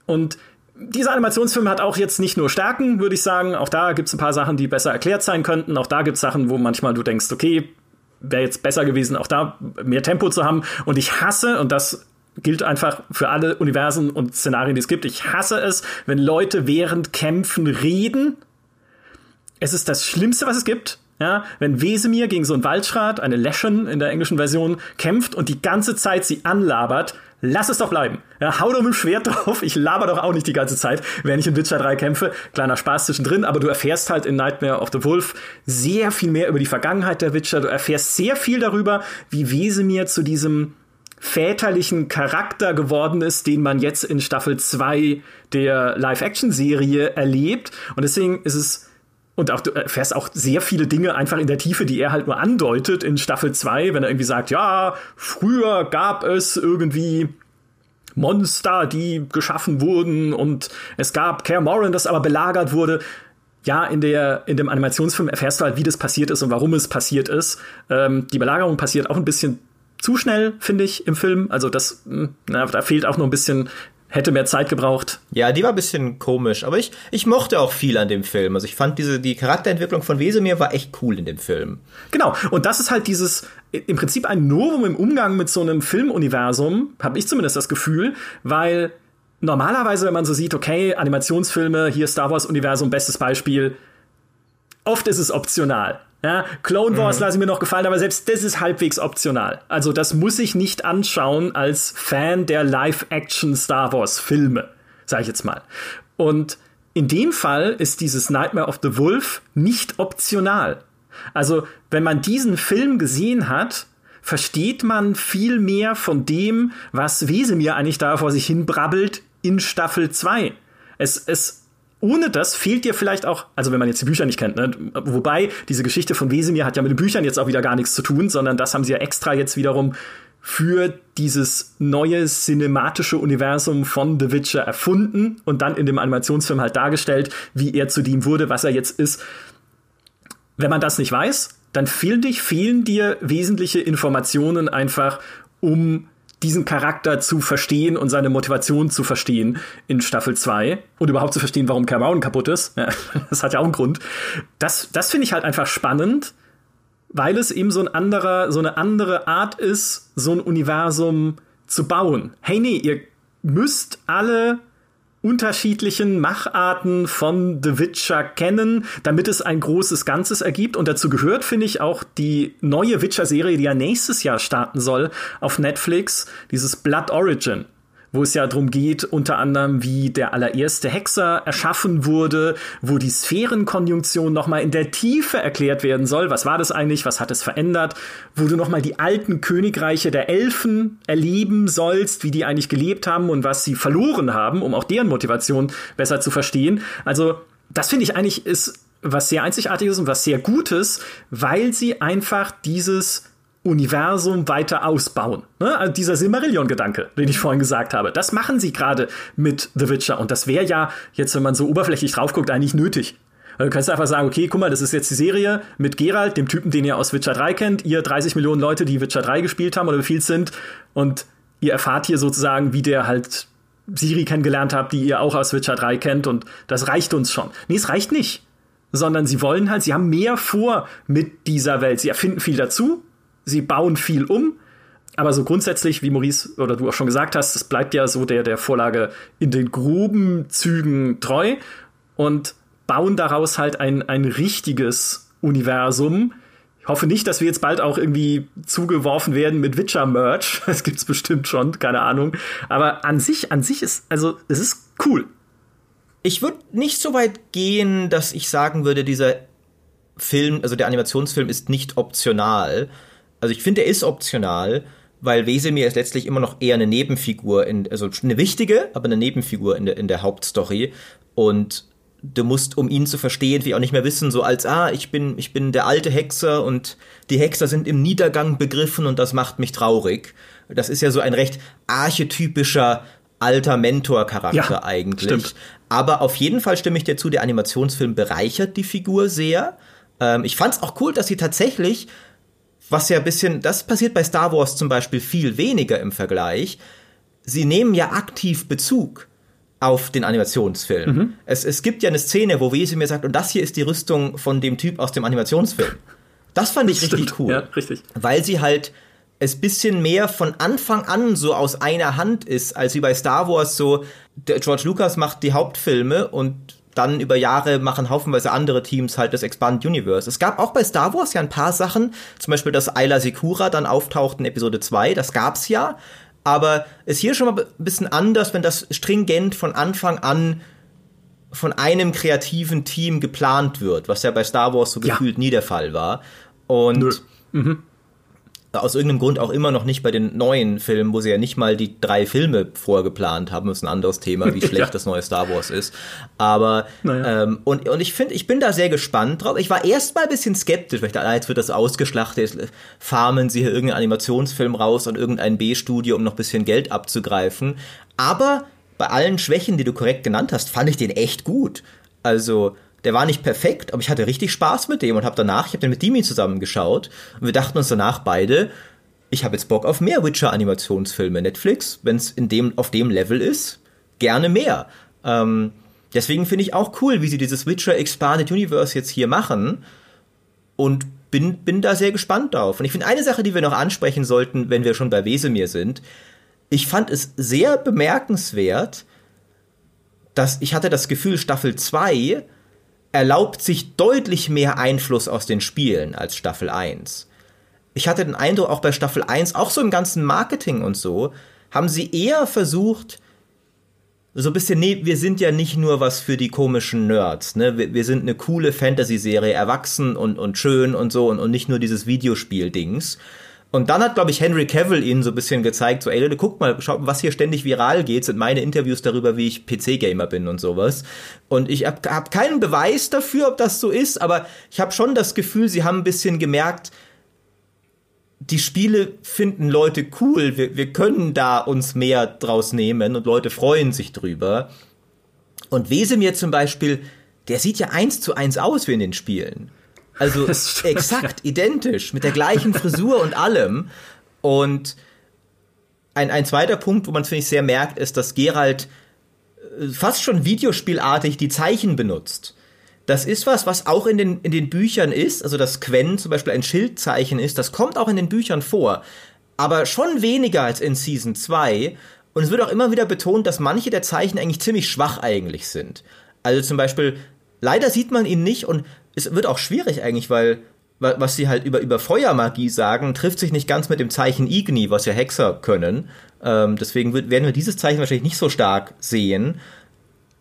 Und dieser Animationsfilm hat auch jetzt nicht nur Stärken, würde ich sagen. Auch da gibt es ein paar Sachen, die besser erklärt sein könnten. Auch da gibt es Sachen, wo manchmal du denkst, okay, wäre jetzt besser gewesen, auch da mehr Tempo zu haben. Und ich hasse, und das gilt einfach für alle Universen und Szenarien, die es gibt. Ich hasse es, wenn Leute während Kämpfen reden. Es ist das Schlimmste, was es gibt. Ja, wenn Wesemir gegen so einen Waldschrat, eine Leschen in der englischen Version, kämpft und die ganze Zeit sie anlabert, lass es doch bleiben. Ja, hau doch mit dem Schwert drauf. Ich laber doch auch nicht die ganze Zeit, wenn ich in Witcher 3 kämpfe. Kleiner Spaß zwischendrin, aber du erfährst halt in Nightmare of the Wolf sehr viel mehr über die Vergangenheit der Witcher. Du erfährst sehr viel darüber, wie Wesemir zu diesem väterlichen Charakter geworden ist, den man jetzt in Staffel 2 der Live-Action-Serie erlebt. Und deswegen ist es und auch du erfährst auch sehr viele Dinge einfach in der Tiefe, die er halt nur andeutet in Staffel 2, wenn er irgendwie sagt, ja, früher gab es irgendwie Monster, die geschaffen wurden und es gab Care Moran, das aber belagert wurde. Ja, in, der, in dem Animationsfilm erfährst du halt, wie das passiert ist und warum es passiert ist. Ähm, die Belagerung passiert auch ein bisschen zu schnell, finde ich, im Film. Also das, hm, na, da fehlt auch noch ein bisschen hätte mehr Zeit gebraucht. Ja, die war ein bisschen komisch, aber ich, ich mochte auch viel an dem Film. Also ich fand diese, die Charakterentwicklung von Wesemir war echt cool in dem Film. Genau. Und das ist halt dieses, im Prinzip ein Novum im Umgang mit so einem Filmuniversum, habe ich zumindest das Gefühl, weil normalerweise, wenn man so sieht, okay, Animationsfilme, hier Star Wars Universum, bestes Beispiel, oft ist es optional. Ja, Clone Wars mhm. lasse ich mir noch gefallen, aber selbst das ist halbwegs optional. Also das muss ich nicht anschauen als Fan der Live-Action Star Wars Filme, sage ich jetzt mal. Und in dem Fall ist dieses Nightmare of the Wolf nicht optional. Also wenn man diesen Film gesehen hat, versteht man viel mehr von dem, was Wesemir eigentlich da vor sich hin brabbelt in Staffel 2. Es, es ohne das fehlt dir vielleicht auch, also wenn man jetzt die Bücher nicht kennt, ne? wobei diese Geschichte von Wesemir hat ja mit den Büchern jetzt auch wieder gar nichts zu tun, sondern das haben sie ja extra jetzt wiederum für dieses neue cinematische Universum von The Witcher erfunden und dann in dem Animationsfilm halt dargestellt, wie er zu dem wurde, was er jetzt ist. Wenn man das nicht weiß, dann fehlen dich, fehlen dir wesentliche Informationen einfach, um diesen Charakter zu verstehen und seine Motivation zu verstehen in Staffel 2 und überhaupt zu verstehen, warum Cameron kaputt ist. Das hat ja auch einen Grund. Das, das finde ich halt einfach spannend, weil es eben so ein anderer, so eine andere Art ist, so ein Universum zu bauen. Hey, nee, ihr müsst alle unterschiedlichen Macharten von The Witcher kennen, damit es ein großes Ganzes ergibt. Und dazu gehört, finde ich, auch die neue Witcher-Serie, die ja nächstes Jahr starten soll auf Netflix, dieses Blood Origin wo es ja darum geht, unter anderem, wie der allererste Hexer erschaffen wurde, wo die Sphärenkonjunktion nochmal in der Tiefe erklärt werden soll. Was war das eigentlich? Was hat es verändert? Wo du nochmal die alten Königreiche der Elfen erleben sollst, wie die eigentlich gelebt haben und was sie verloren haben, um auch deren Motivation besser zu verstehen. Also, das finde ich eigentlich ist was sehr einzigartiges und was sehr Gutes, weil sie einfach dieses Universum weiter ausbauen. Ne? Also dieser Silmarillion-Gedanke, den ich vorhin gesagt habe. Das machen sie gerade mit The Witcher. Und das wäre ja, jetzt, wenn man so oberflächlich drauf guckt, eigentlich nötig. du kannst einfach sagen, okay, guck mal, das ist jetzt die Serie mit Geralt, dem Typen, den ihr aus Witcher 3 kennt. Ihr 30 Millionen Leute, die Witcher 3 gespielt haben oder viel sind. Und ihr erfahrt hier sozusagen, wie der halt Siri kennengelernt habt, die ihr auch aus Witcher 3 kennt. Und das reicht uns schon. Nee, es reicht nicht sondern sie wollen halt, sie haben mehr vor mit dieser Welt. Sie erfinden viel dazu, sie bauen viel um. Aber so grundsätzlich, wie Maurice oder du auch schon gesagt hast, es bleibt ja so der, der Vorlage in den groben Zügen treu und bauen daraus halt ein, ein richtiges Universum. Ich hoffe nicht, dass wir jetzt bald auch irgendwie zugeworfen werden mit Witcher-Merch. Das gibt's bestimmt schon, keine Ahnung. Aber an sich, an sich ist, also, es ist cool. Ich würde nicht so weit gehen, dass ich sagen würde, dieser Film, also der Animationsfilm ist nicht optional also ich finde, er ist optional, weil Wesemir ist letztlich immer noch eher eine Nebenfigur, in, also eine wichtige, aber eine Nebenfigur in der, in der Hauptstory. Und du musst, um ihn zu verstehen, wie auch nicht mehr wissen, so als, ah, ich bin, ich bin der alte Hexer und die Hexer sind im Niedergang begriffen und das macht mich traurig. Das ist ja so ein recht archetypischer alter Mentor-Charakter ja, eigentlich. Stimmt. Aber auf jeden Fall stimme ich dir zu, der Animationsfilm bereichert die Figur sehr. Ähm, ich fand's auch cool, dass sie tatsächlich was ja ein bisschen, das passiert bei Star Wars zum Beispiel viel weniger im Vergleich. Sie nehmen ja aktiv Bezug auf den Animationsfilm. Mhm. Es, es gibt ja eine Szene, wo Wesemir sagt, und das hier ist die Rüstung von dem Typ aus dem Animationsfilm. Das fand ich richtig Stimmt. cool. Ja, richtig. Weil sie halt es bisschen mehr von Anfang an so aus einer Hand ist, als wie bei Star Wars so, George Lucas macht die Hauptfilme und dann über Jahre machen haufenweise andere Teams halt das Expand Universe. Es gab auch bei Star Wars ja ein paar Sachen, zum Beispiel, dass Ayla Sekura dann auftaucht in Episode 2, das gab's ja, aber ist hier schon mal ein bisschen anders, wenn das stringent von Anfang an von einem kreativen Team geplant wird, was ja bei Star Wars so gefühlt ja. nie der Fall war. Und mhm. Aus irgendeinem Grund auch immer noch nicht bei den neuen Filmen, wo sie ja nicht mal die drei Filme vorgeplant haben. Das ist ein anderes Thema, wie schlecht ja. das neue Star Wars ist. Aber naja. ähm, und, und ich finde, ich bin da sehr gespannt drauf. Ich war erst mal ein bisschen skeptisch, weil ich dachte, ah, jetzt wird das ausgeschlachtet, jetzt farmen sie hier irgendeinen Animationsfilm raus und irgendein B-Studio, um noch ein bisschen Geld abzugreifen. Aber bei allen Schwächen, die du korrekt genannt hast, fand ich den echt gut. Also der war nicht perfekt, aber ich hatte richtig Spaß mit dem und habe danach, ich habe den mit Dimi zusammen geschaut und wir dachten uns danach beide, ich habe jetzt Bock auf mehr Witcher-Animationsfilme. Netflix, wenn es dem auf dem Level ist, gerne mehr. Ähm, deswegen finde ich auch cool, wie sie dieses Witcher Expanded Universe jetzt hier machen und bin, bin da sehr gespannt drauf. Und ich finde eine Sache, die wir noch ansprechen sollten, wenn wir schon bei Wesemir sind, ich fand es sehr bemerkenswert, dass ich hatte das Gefühl, Staffel 2 erlaubt sich deutlich mehr Einfluss aus den Spielen als Staffel 1. Ich hatte den Eindruck, auch bei Staffel 1, auch so im ganzen Marketing und so, haben sie eher versucht, so ein bisschen, nee, wir sind ja nicht nur was für die komischen Nerds, ne? Wir, wir sind eine coole Fantasy-Serie, erwachsen und, und schön und so und, und nicht nur dieses Videospiel-Dings. Und dann hat, glaube ich, Henry Cavill ihnen so ein bisschen gezeigt, so, ey Leute, guck mal, schaut, was hier ständig viral geht, sind meine Interviews darüber, wie ich PC-Gamer bin und sowas. Und ich habe hab keinen Beweis dafür, ob das so ist, aber ich habe schon das Gefühl, sie haben ein bisschen gemerkt, die Spiele finden Leute cool, wir, wir können da uns mehr draus nehmen und Leute freuen sich drüber. Und Wesemir zum Beispiel, der sieht ja eins zu eins aus wie in den Spielen. Also exakt identisch, mit der gleichen Frisur und allem. Und ein, ein zweiter Punkt, wo man finde ich sehr merkt, ist, dass Gerald äh, fast schon videospielartig die Zeichen benutzt. Das ist was, was auch in den, in den Büchern ist, also dass Quen zum Beispiel ein Schildzeichen ist, das kommt auch in den Büchern vor, aber schon weniger als in Season 2. Und es wird auch immer wieder betont, dass manche der Zeichen eigentlich ziemlich schwach eigentlich sind. Also zum Beispiel, leider sieht man ihn nicht und es wird auch schwierig eigentlich, weil was sie halt über, über Feuermagie sagen, trifft sich nicht ganz mit dem Zeichen Igni, was ja Hexer können. Ähm, deswegen wird, werden wir dieses Zeichen wahrscheinlich nicht so stark sehen.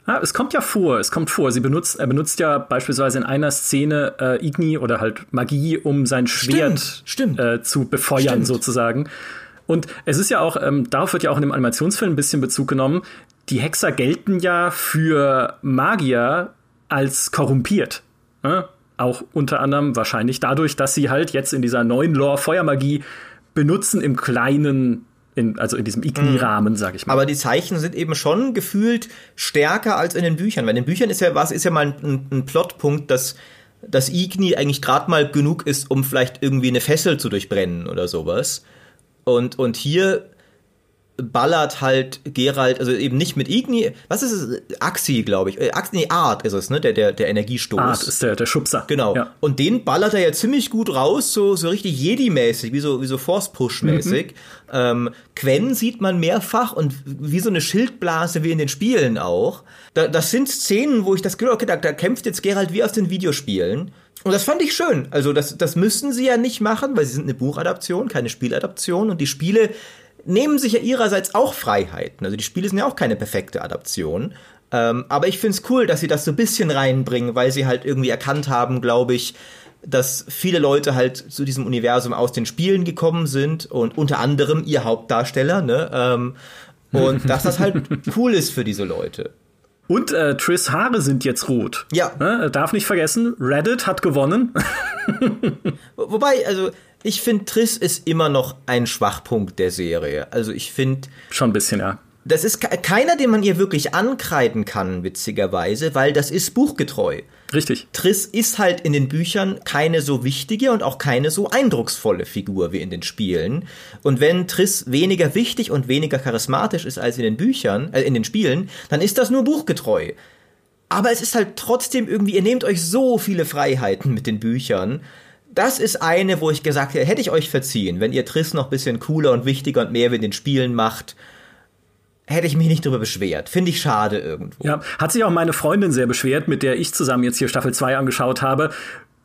Ja, es kommt ja vor, es kommt vor. Sie benutzt, er benutzt ja beispielsweise in einer Szene äh, Igni oder halt Magie, um sein Schwert stimmt, stimmt. Äh, zu befeuern, stimmt. sozusagen. Und es ist ja auch, ähm, darauf wird ja auch in dem Animationsfilm ein bisschen Bezug genommen, die Hexer gelten ja für Magier als korrumpiert. Äh? Auch unter anderem wahrscheinlich dadurch, dass sie halt jetzt in dieser neuen Lore Feuermagie benutzen im kleinen in, also in diesem Igni-Rahmen, sag ich mal. Aber die Zeichen sind eben schon gefühlt stärker als in den Büchern. Weil in den Büchern ist ja was, ist ja mal ein, ein Plotpunkt, dass das Igni eigentlich gerade mal genug ist, um vielleicht irgendwie eine Fessel zu durchbrennen oder sowas. Und, und hier ballert halt Gerald, also eben nicht mit Igni, was ist es? Axi, glaube ich. Äh, Axi, nee, Art ist es, ne? Der, der, der Energiestoß. Art ist der, der Schubser. Genau. Ja. Und den ballert er ja ziemlich gut raus, so, so richtig Jedi-mäßig, wie so, wie so Force-Push-mäßig. Mhm. Ähm, Quen sieht man mehrfach und wie so eine Schildblase wie in den Spielen auch. Da, das sind Szenen, wo ich das Gefühl, okay, da, da kämpft jetzt Gerald wie aus den Videospielen. Und das fand ich schön. Also das, das müssen sie ja nicht machen, weil sie sind eine Buchadaption, keine Spieladaption. Und die Spiele nehmen sich ja ihrerseits auch Freiheiten. Also die Spiele sind ja auch keine perfekte Adaption. Ähm, aber ich finde es cool, dass sie das so ein bisschen reinbringen, weil sie halt irgendwie erkannt haben, glaube ich, dass viele Leute halt zu diesem Universum aus den Spielen gekommen sind und unter anderem ihr Hauptdarsteller, ne? Ähm, und dass das halt cool ist für diese Leute. Und äh, Triss Haare sind jetzt rot. Ja. Ne? Darf nicht vergessen, Reddit hat gewonnen. Wobei, also ich finde, Triss ist immer noch ein Schwachpunkt der Serie. Also ich finde. Schon ein bisschen, ja. Das ist keiner, den man ihr wirklich ankreiden kann, witzigerweise, weil das ist buchgetreu. Richtig. Triss ist halt in den Büchern keine so wichtige und auch keine so eindrucksvolle Figur wie in den Spielen. Und wenn Triss weniger wichtig und weniger charismatisch ist als in den Büchern, äh, in den Spielen, dann ist das nur buchgetreu. Aber es ist halt trotzdem irgendwie, ihr nehmt euch so viele Freiheiten mit den Büchern das ist eine, wo ich gesagt hätte, hätte ich euch verziehen, wenn ihr Triss noch ein bisschen cooler und wichtiger und mehr mit den Spielen macht hätte ich mich nicht drüber beschwert. Finde ich schade irgendwo. Ja, hat sich auch meine Freundin sehr beschwert, mit der ich zusammen jetzt hier Staffel 2 angeschaut habe.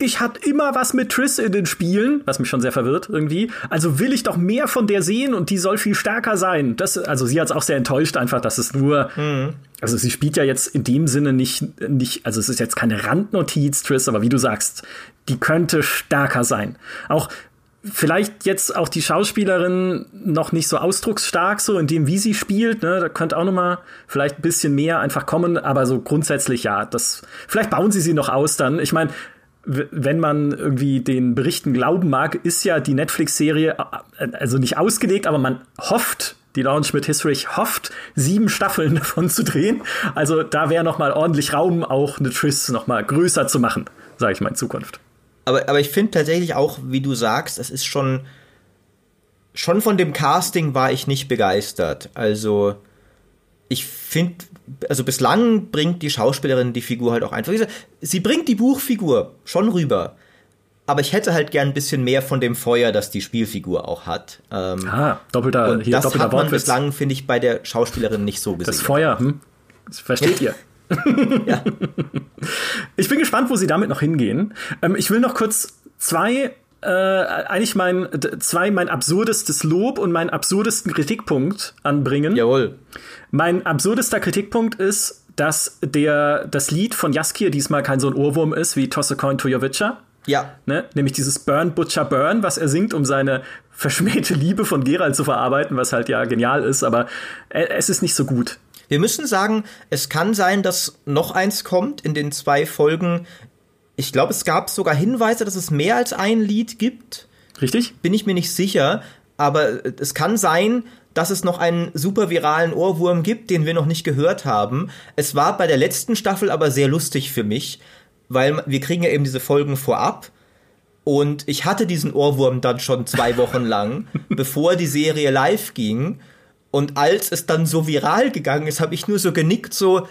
Ich hatte immer was mit Triss in den Spielen, was mich schon sehr verwirrt irgendwie. Also will ich doch mehr von der sehen und die soll viel stärker sein. Das, also sie hat es auch sehr enttäuscht, einfach, dass es nur, mhm. also sie spielt ja jetzt in dem Sinne nicht, nicht, also es ist jetzt keine Randnotiz, Triss, aber wie du sagst, die könnte stärker sein. Auch vielleicht jetzt auch die Schauspielerin noch nicht so ausdrucksstark, so in dem, wie sie spielt. Ne? Da könnte auch noch mal vielleicht ein bisschen mehr einfach kommen, aber so grundsätzlich ja. Das, vielleicht bauen sie sie noch aus dann. Ich meine, wenn man irgendwie den Berichten glauben mag, ist ja die Netflix-Serie also nicht ausgelegt, aber man hofft, die Launch mit History hofft, sieben Staffeln davon zu drehen. Also da wäre noch mal ordentlich Raum, auch eine Triss noch mal größer zu machen, sage ich mal in Zukunft. Aber, aber ich finde tatsächlich auch, wie du sagst, es ist schon schon von dem Casting war ich nicht begeistert. Also ich finde, also bislang bringt die Schauspielerin die Figur halt auch einfach. Sie bringt die Buchfigur schon rüber. Aber ich hätte halt gern ein bisschen mehr von dem Feuer, das die Spielfigur auch hat. Ähm, ah, doppelter, und hier, das doppelter hat man Wortwitz. bislang, finde ich, bei der Schauspielerin nicht so gesehen. Das Feuer, hm? Das versteht ihr. ja. Ich bin gespannt, wo sie damit noch hingehen. Ähm, ich will noch kurz zwei äh, eigentlich mein zwei mein absurdestes Lob und meinen absurdesten Kritikpunkt anbringen. Jawohl. Mein absurdester Kritikpunkt ist, dass der das Lied von Jaskier diesmal kein so ein Ohrwurm ist wie Toss a Coin to Your Witcher. Ja. Ne? Nämlich dieses Burn Butcher Burn, was er singt, um seine verschmähte Liebe von Geralt zu verarbeiten, was halt ja genial ist, aber es ist nicht so gut. Wir müssen sagen, es kann sein, dass noch eins kommt in den zwei Folgen. Ich glaube, es gab sogar Hinweise, dass es mehr als ein Lied gibt. Richtig? Bin ich mir nicht sicher, aber es kann sein, dass es noch einen super viralen Ohrwurm gibt, den wir noch nicht gehört haben. Es war bei der letzten Staffel aber sehr lustig für mich, weil wir kriegen ja eben diese Folgen vorab. Und ich hatte diesen Ohrwurm dann schon zwei Wochen lang, bevor die Serie live ging. Und als es dann so viral gegangen ist, habe ich nur so genickt, so,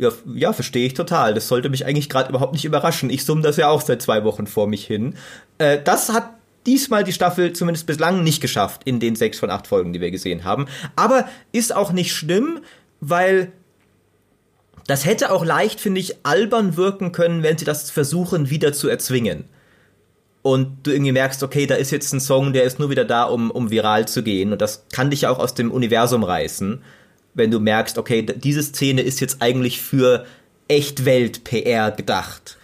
ja, ja verstehe ich total. Das sollte mich eigentlich gerade überhaupt nicht überraschen. Ich summe das ja auch seit zwei Wochen vor mich hin. Äh, das hat diesmal die Staffel zumindest bislang nicht geschafft in den sechs von acht Folgen, die wir gesehen haben. Aber ist auch nicht schlimm, weil das hätte auch leicht, finde ich, albern wirken können, wenn sie das versuchen, wieder zu erzwingen und du irgendwie merkst, okay, da ist jetzt ein Song, der ist nur wieder da, um, um viral zu gehen. Und das kann dich ja auch aus dem Universum reißen, wenn du merkst, okay, diese Szene ist jetzt eigentlich für Echtwelt-PR gedacht.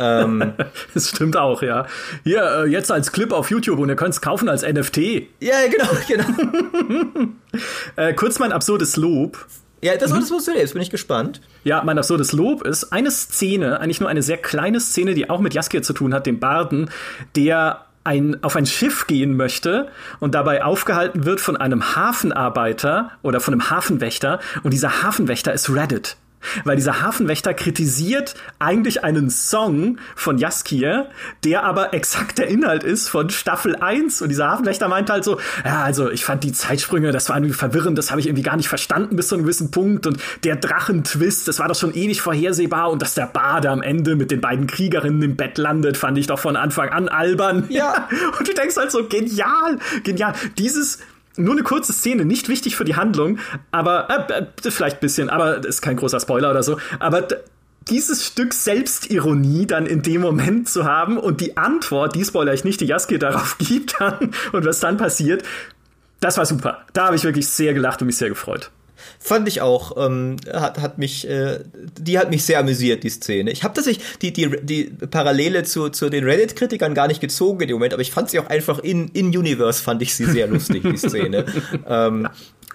ähm, das stimmt auch, ja. Hier, äh, jetzt als Clip auf YouTube und ihr könnt es kaufen als NFT. Ja, genau, genau. äh, kurz mein absurdes Lob. Ja, das, mhm. das musst du jetzt bin ich gespannt. Ja, mein absurdes Lob ist eine Szene, eigentlich nur eine sehr kleine Szene, die auch mit Jaskier zu tun hat, dem Barden, der ein, auf ein Schiff gehen möchte und dabei aufgehalten wird von einem Hafenarbeiter oder von einem Hafenwächter und dieser Hafenwächter ist Reddit. Weil dieser Hafenwächter kritisiert eigentlich einen Song von Jaskier, der aber exakt der Inhalt ist von Staffel 1. Und dieser Hafenwächter meint halt so, ja, also ich fand die Zeitsprünge, das war irgendwie verwirrend, das habe ich irgendwie gar nicht verstanden bis zu einem gewissen Punkt. Und der Drachentwist, das war doch schon ewig vorhersehbar. Und dass der Bade am Ende mit den beiden Kriegerinnen im Bett landet, fand ich doch von Anfang an albern. Ja. Und du denkst halt so, genial, genial. Dieses nur eine kurze Szene, nicht wichtig für die Handlung, aber äh, vielleicht ein bisschen, aber das ist kein großer Spoiler oder so. Aber dieses Stück Selbstironie dann in dem Moment zu haben und die Antwort, die spoiler ich nicht, die Jaske darauf gibt dann und was dann passiert, das war super. Da habe ich wirklich sehr gelacht und mich sehr gefreut. Fand ich auch. Ähm, hat, hat mich, äh, die hat mich sehr amüsiert, die Szene. Ich habe tatsächlich die, die, die Parallele zu, zu den Reddit-Kritikern gar nicht gezogen in dem Moment, aber ich fand sie auch einfach in, in Universe fand ich sie sehr lustig, die Szene. ähm,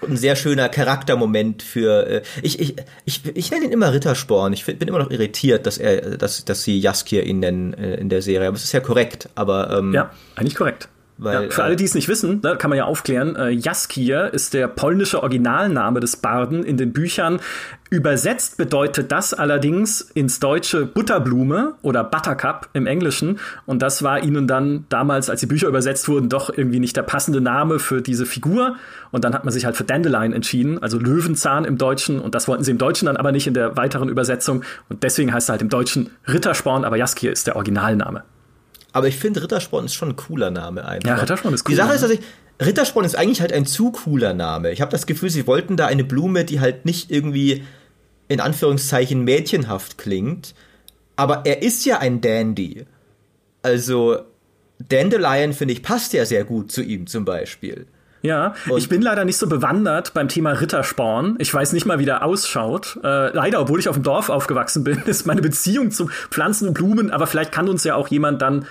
ein sehr schöner Charaktermoment für äh, ich, ich, ich, ich nenne ihn immer Rittersporn. Ich bin immer noch irritiert, dass er dass, dass sie Jaskier ihn nennen äh, in der Serie. Aber es ist ja korrekt, aber ähm, Ja, eigentlich korrekt. Weil, ja, für alle, äh, die es nicht wissen, ne, kann man ja aufklären, äh, Jaskier ist der polnische Originalname des Barden in den Büchern. Übersetzt bedeutet das allerdings ins Deutsche Butterblume oder Buttercup im Englischen. Und das war ihnen dann damals, als die Bücher übersetzt wurden, doch irgendwie nicht der passende Name für diese Figur. Und dann hat man sich halt für Dandelion entschieden, also Löwenzahn im Deutschen. Und das wollten sie im Deutschen dann aber nicht in der weiteren Übersetzung. Und deswegen heißt er halt im Deutschen Rittersporn, aber Jaskier ist der Originalname. Aber ich finde, Rittersporn ist schon ein cooler Name einfach. Ja, Rittersporn ist cool. Die Sache ist, dass ich, Rittersporn ist eigentlich halt ein zu cooler Name. Ich habe das Gefühl, sie wollten da eine Blume, die halt nicht irgendwie in Anführungszeichen mädchenhaft klingt. Aber er ist ja ein Dandy. Also Dandelion, finde ich, passt ja sehr gut zu ihm zum Beispiel. Ja, und ich bin leider nicht so bewandert beim Thema Rittersporn. Ich weiß nicht mal, wie der ausschaut. Äh, leider, obwohl ich auf dem Dorf aufgewachsen bin, ist meine Beziehung zu Pflanzen und Blumen, aber vielleicht kann uns ja auch jemand dann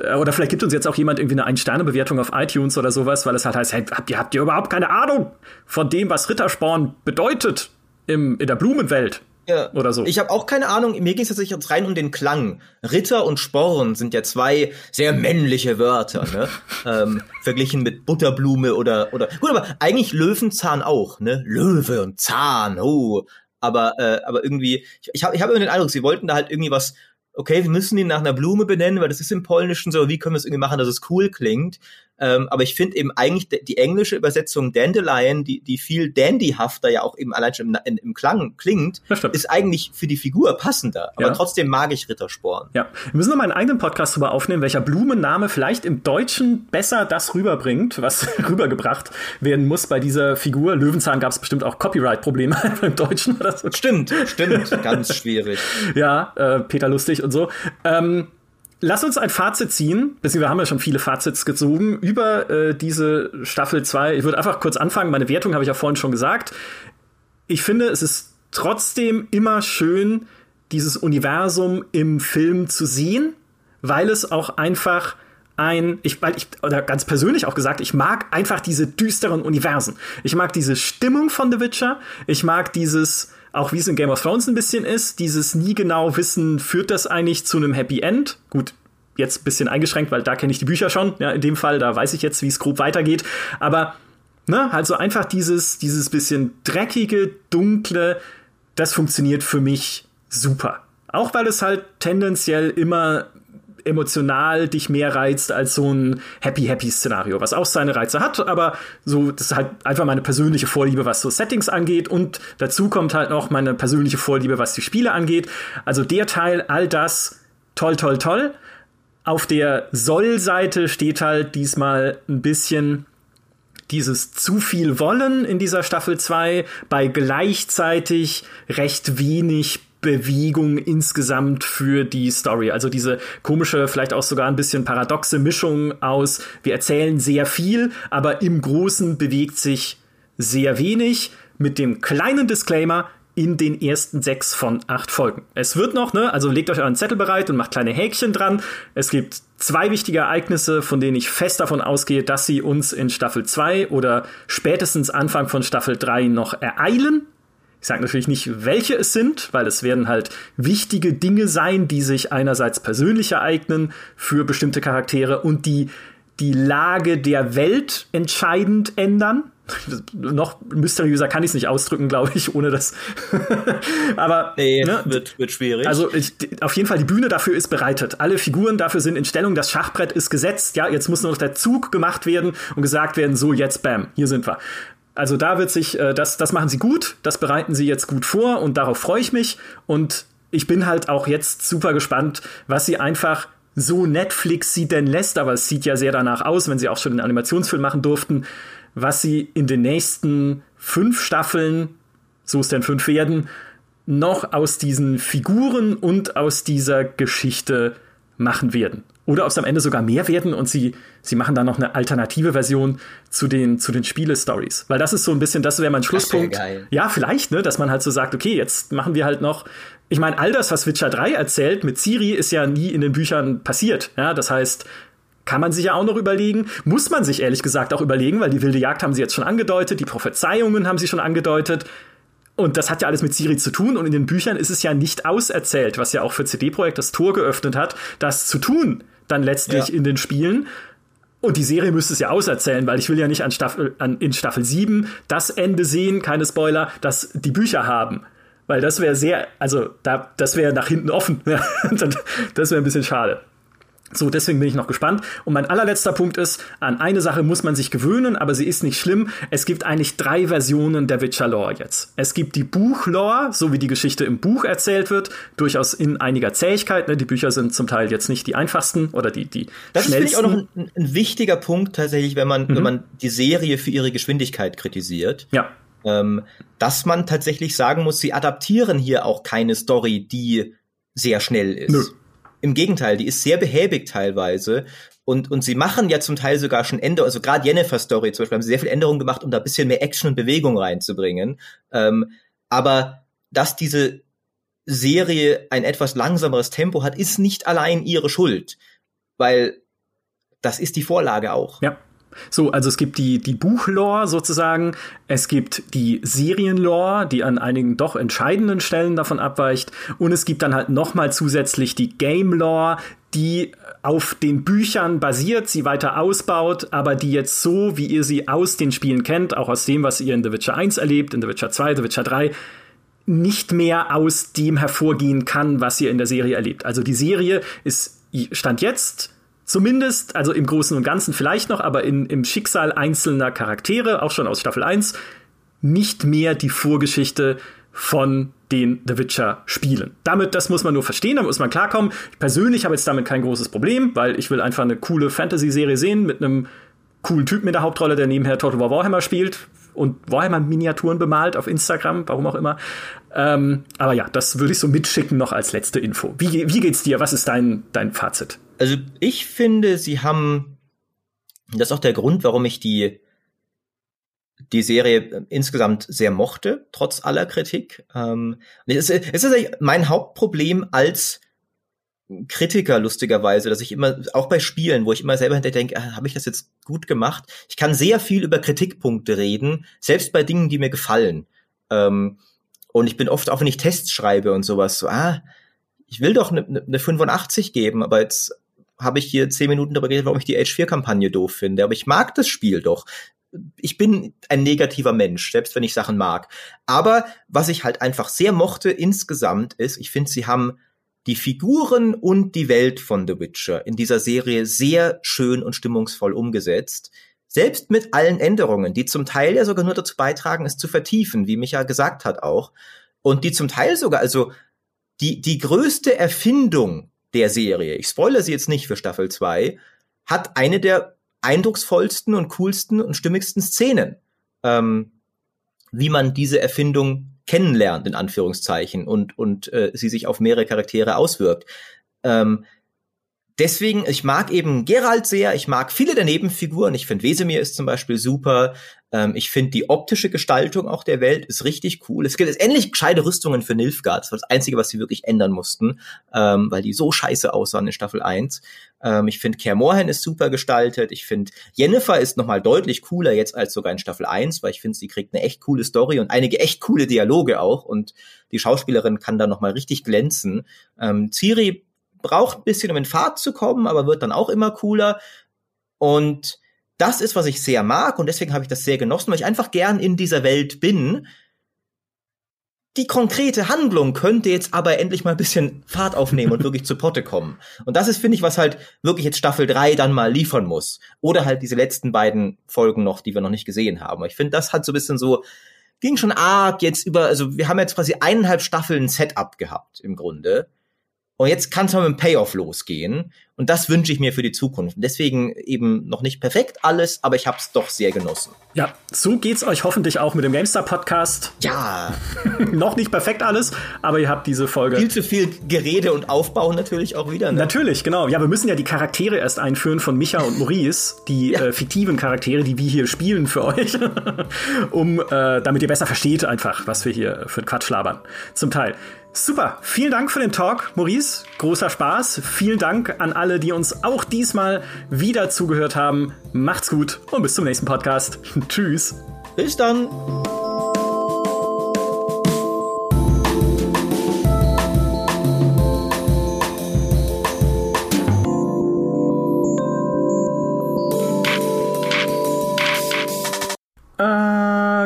äh, oder vielleicht gibt uns jetzt auch jemand irgendwie eine Ein-Sterne-Bewertung auf iTunes oder sowas, weil es halt heißt, hey, habt ihr, habt ihr überhaupt keine Ahnung von dem, was Rittersporn bedeutet im, in der Blumenwelt? Ja, oder so. Ich habe auch keine Ahnung, mir ging es tatsächlich rein um den Klang. Ritter und Sporn sind ja zwei sehr männliche Wörter, ne? ähm, verglichen mit Butterblume oder oder gut, aber eigentlich Löwenzahn auch, ne? Löwe und Zahn, oh. Aber äh, aber irgendwie, ich, ich habe ich hab immer den Eindruck, sie wollten da halt irgendwie was okay, wir müssen ihn nach einer Blume benennen, weil das ist im Polnischen so, wie können wir es irgendwie machen, dass es cool klingt? Ähm, aber ich finde eben eigentlich die englische Übersetzung Dandelion, die, die viel dandyhafter ja auch eben allein schon im, im Klang klingt, ist eigentlich für die Figur passender. Aber ja. trotzdem mag ich Rittersporn. Ja, wir müssen noch mal einen eigenen Podcast drüber aufnehmen, welcher Blumenname vielleicht im Deutschen besser das rüberbringt, was rübergebracht werden muss bei dieser Figur. Löwenzahn gab es bestimmt auch Copyright-Probleme im Deutschen oder so. Stimmt, stimmt, ganz schwierig. Ja, äh, Peter Lustig und so. Ähm, Lass uns ein Fazit ziehen, beziehungsweise wir haben ja schon viele Fazits gezogen über äh, diese Staffel 2. Ich würde einfach kurz anfangen. Meine Wertung habe ich ja vorhin schon gesagt. Ich finde, es ist trotzdem immer schön, dieses Universum im Film zu sehen, weil es auch einfach ein, ich, weil ich, oder ganz persönlich auch gesagt, ich mag einfach diese düsteren Universen. Ich mag diese Stimmung von The Witcher. Ich mag dieses, auch wie es in Game of Thrones ein bisschen ist, dieses nie genau wissen, führt das eigentlich zu einem Happy End? Gut, jetzt ein bisschen eingeschränkt, weil da kenne ich die Bücher schon. Ja, in dem Fall, da weiß ich jetzt, wie es grob weitergeht. Aber, ne, halt so einfach dieses, dieses bisschen dreckige, dunkle, das funktioniert für mich super. Auch weil es halt tendenziell immer emotional dich mehr reizt als so ein Happy-Happy-Szenario, was auch seine Reize hat, aber so, das ist halt einfach meine persönliche Vorliebe, was so Settings angeht und dazu kommt halt noch meine persönliche Vorliebe, was die Spiele angeht. Also der Teil, all das, toll, toll, toll. Auf der Soll-Seite steht halt diesmal ein bisschen dieses zu viel Wollen in dieser Staffel 2 bei gleichzeitig recht wenig Bewegung insgesamt für die Story. Also diese komische, vielleicht auch sogar ein bisschen paradoxe Mischung aus, wir erzählen sehr viel, aber im Großen bewegt sich sehr wenig mit dem kleinen Disclaimer, in den ersten sechs von acht Folgen. Es wird noch, ne, also legt euch euren Zettel bereit und macht kleine Häkchen dran. Es gibt zwei wichtige Ereignisse, von denen ich fest davon ausgehe, dass sie uns in Staffel 2 oder spätestens Anfang von Staffel 3 noch ereilen. Ich sage natürlich nicht, welche es sind, weil es werden halt wichtige Dinge sein, die sich einerseits persönlich ereignen für bestimmte Charaktere und die die Lage der Welt entscheidend ändern. noch mysteriöser kann ich es nicht ausdrücken, glaube ich, ohne das. Aber nee, ne, wird, wird schwierig. Also ich, auf jeden Fall die Bühne dafür ist bereitet. Alle Figuren dafür sind in Stellung. Das Schachbrett ist gesetzt. Ja, jetzt muss nur noch der Zug gemacht werden und gesagt werden: So jetzt, bam, hier sind wir. Also da wird sich, äh, das, das machen sie gut, das bereiten sie jetzt gut vor und darauf freue ich mich. Und ich bin halt auch jetzt super gespannt, was sie einfach so Netflix sie denn lässt, aber es sieht ja sehr danach aus, wenn sie auch schon einen Animationsfilm machen durften, was sie in den nächsten fünf Staffeln, so es denn fünf werden, noch aus diesen Figuren und aus dieser Geschichte machen werden. Oder ob es am Ende sogar mehr werden und sie, sie machen dann noch eine alternative Version zu den, zu den Spiele-Stories. Weil das ist so ein bisschen, das wäre mein Schlusspunkt. Geil. Ja, vielleicht, ne, dass man halt so sagt, okay, jetzt machen wir halt noch. Ich meine, all das, was Witcher 3 erzählt mit Ciri, ist ja nie in den Büchern passiert. Ja, das heißt, kann man sich ja auch noch überlegen. Muss man sich ehrlich gesagt auch überlegen, weil die wilde Jagd haben sie jetzt schon angedeutet, die Prophezeiungen haben sie schon angedeutet. Und das hat ja alles mit Siri zu tun und in den Büchern ist es ja nicht auserzählt, was ja auch für CD-Projekt das Tor geöffnet hat, das zu tun, dann letztlich ja. in den Spielen. Und die Serie müsste es ja auserzählen, weil ich will ja nicht an Staffel, an, in Staffel 7 das Ende sehen, keine Spoiler, dass die Bücher haben. Weil das wäre sehr, also da, das wäre nach hinten offen. das wäre ein bisschen schade. So, deswegen bin ich noch gespannt. Und mein allerletzter Punkt ist, an eine Sache muss man sich gewöhnen, aber sie ist nicht schlimm. Es gibt eigentlich drei Versionen der Witcher Lore jetzt. Es gibt die Buchlore, so wie die Geschichte im Buch erzählt wird, durchaus in einiger Zähigkeit. Ne? Die Bücher sind zum Teil jetzt nicht die einfachsten oder die, die das schnellsten. Das ist auch noch ein, ein, wichtiger Punkt tatsächlich, wenn man, mhm. wenn man die Serie für ihre Geschwindigkeit kritisiert. Ja. Ähm, dass man tatsächlich sagen muss, sie adaptieren hier auch keine Story, die sehr schnell ist. Nö. Im Gegenteil, die ist sehr behäbig teilweise. Und, und sie machen ja zum Teil sogar schon Änderungen, also gerade Jennifer Story zum Beispiel haben sie sehr viel Änderungen gemacht, um da ein bisschen mehr Action und Bewegung reinzubringen. Ähm, aber dass diese Serie ein etwas langsameres Tempo hat, ist nicht allein ihre Schuld. Weil das ist die Vorlage auch. Ja. So, also es gibt die, die Buchlore sozusagen, es gibt die Serienlore, die an einigen doch entscheidenden Stellen davon abweicht, und es gibt dann halt nochmal zusätzlich die Game-Lore, die auf den Büchern basiert, sie weiter ausbaut, aber die jetzt so, wie ihr sie aus den Spielen kennt, auch aus dem, was ihr in The Witcher 1 erlebt, in The Witcher 2, The Witcher 3, nicht mehr aus dem hervorgehen kann, was ihr in der Serie erlebt. Also die Serie ist Stand jetzt zumindest, also im Großen und Ganzen vielleicht noch, aber in, im Schicksal einzelner Charaktere, auch schon aus Staffel 1, nicht mehr die Vorgeschichte von den The Witcher Spielen. Damit, das muss man nur verstehen, da muss man klarkommen. Ich persönlich habe jetzt damit kein großes Problem, weil ich will einfach eine coole Fantasy-Serie sehen mit einem coolen Typen in der Hauptrolle, der nebenher Total War Warhammer spielt und Warhammer-Miniaturen bemalt auf Instagram, warum auch immer. Ähm, aber ja, das würde ich so mitschicken noch als letzte Info. Wie, wie geht's dir? Was ist dein, dein Fazit? Also ich finde, sie haben, das ist auch der Grund, warum ich die, die Serie insgesamt sehr mochte, trotz aller Kritik. Ähm, es ist, es ist mein Hauptproblem als Kritiker lustigerweise, dass ich immer, auch bei Spielen, wo ich immer selber hinterher denke, ah, habe ich das jetzt gut gemacht? Ich kann sehr viel über Kritikpunkte reden, selbst bei Dingen, die mir gefallen. Ähm, und ich bin oft, auch wenn ich Tests schreibe und sowas, so, ah, ich will doch eine ne 85 geben, aber jetzt habe ich hier zehn Minuten darüber geredet, warum ich die H4-Kampagne doof finde. Aber ich mag das Spiel doch. Ich bin ein negativer Mensch, selbst wenn ich Sachen mag. Aber was ich halt einfach sehr mochte insgesamt ist, ich finde, sie haben die Figuren und die Welt von The Witcher in dieser Serie sehr schön und stimmungsvoll umgesetzt. Selbst mit allen Änderungen, die zum Teil ja sogar nur dazu beitragen, es zu vertiefen, wie Micha gesagt hat auch. Und die zum Teil sogar, also die, die größte Erfindung der Serie, ich spoilere sie jetzt nicht für Staffel 2, hat eine der eindrucksvollsten und coolsten und stimmigsten Szenen. Ähm, wie man diese Erfindung kennenlernt, in Anführungszeichen, und, und äh, sie sich auf mehrere Charaktere auswirkt. Ähm, deswegen, ich mag eben Geralt sehr, ich mag viele der Nebenfiguren. Ich finde Wesemir ist zum Beispiel super. Ähm, ich finde die optische Gestaltung auch der Welt ist richtig cool. Es gibt jetzt endlich gescheite Rüstungen für Nilfgaard. Das war das Einzige, was sie wirklich ändern mussten, ähm, weil die so scheiße aussahen in Staffel 1. Ähm, ich finde Kaer Morhen ist super gestaltet. Ich finde Jennifer ist nochmal deutlich cooler jetzt als sogar in Staffel 1, weil ich finde, sie kriegt eine echt coole Story und einige echt coole Dialoge auch und die Schauspielerin kann da nochmal richtig glänzen. Ähm, Ciri braucht ein bisschen, um in Fahrt zu kommen, aber wird dann auch immer cooler. Und das ist, was ich sehr mag und deswegen habe ich das sehr genossen, weil ich einfach gern in dieser Welt bin. Die konkrete Handlung könnte jetzt aber endlich mal ein bisschen Fahrt aufnehmen und wirklich zu Potte kommen. Und das ist, finde ich, was halt wirklich jetzt Staffel 3 dann mal liefern muss. Oder halt diese letzten beiden Folgen noch, die wir noch nicht gesehen haben. Ich finde, das hat so ein bisschen so, ging schon arg jetzt über, also wir haben jetzt quasi eineinhalb Staffeln Setup gehabt im Grunde. Und jetzt kann es mal mit dem Payoff losgehen. Und das wünsche ich mir für die Zukunft. Deswegen eben noch nicht perfekt alles, aber ich habe es doch sehr genossen. Ja, so geht's euch hoffentlich auch mit dem GameStar Podcast. Ja. noch nicht perfekt alles, aber ihr habt diese Folge. Viel zu viel Gerede und Aufbau natürlich auch wieder. Ne? Natürlich, genau. Ja, wir müssen ja die Charaktere erst einführen von Micha und Maurice, die ja. äh, fiktiven Charaktere, die wir hier spielen für euch, um äh, damit ihr besser versteht einfach, was wir hier für Quatsch labern. Zum Teil. Super, vielen Dank für den Talk, Maurice. Großer Spaß. Vielen Dank an alle, die uns auch diesmal wieder zugehört haben. Macht's gut und bis zum nächsten Podcast. Tschüss. Bis dann.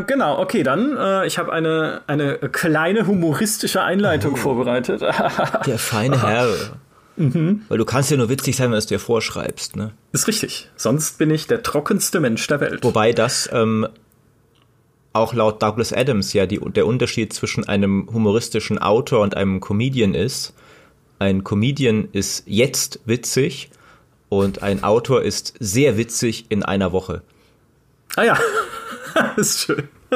genau, okay, dann. Äh, ich habe eine, eine kleine humoristische Einleitung oh. vorbereitet. Der feine Herr. Mhm. Weil du kannst ja nur witzig sein, wenn du es dir vorschreibst, ne? Ist richtig. Sonst bin ich der trockenste Mensch der Welt. Wobei das ähm, auch laut Douglas Adams ja die, der Unterschied zwischen einem humoristischen Autor und einem Comedian ist. Ein Comedian ist jetzt witzig und ein Autor ist sehr witzig in einer Woche. Ah ja, ist schön.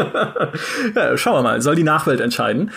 ja, schauen wir mal, soll die Nachwelt entscheiden.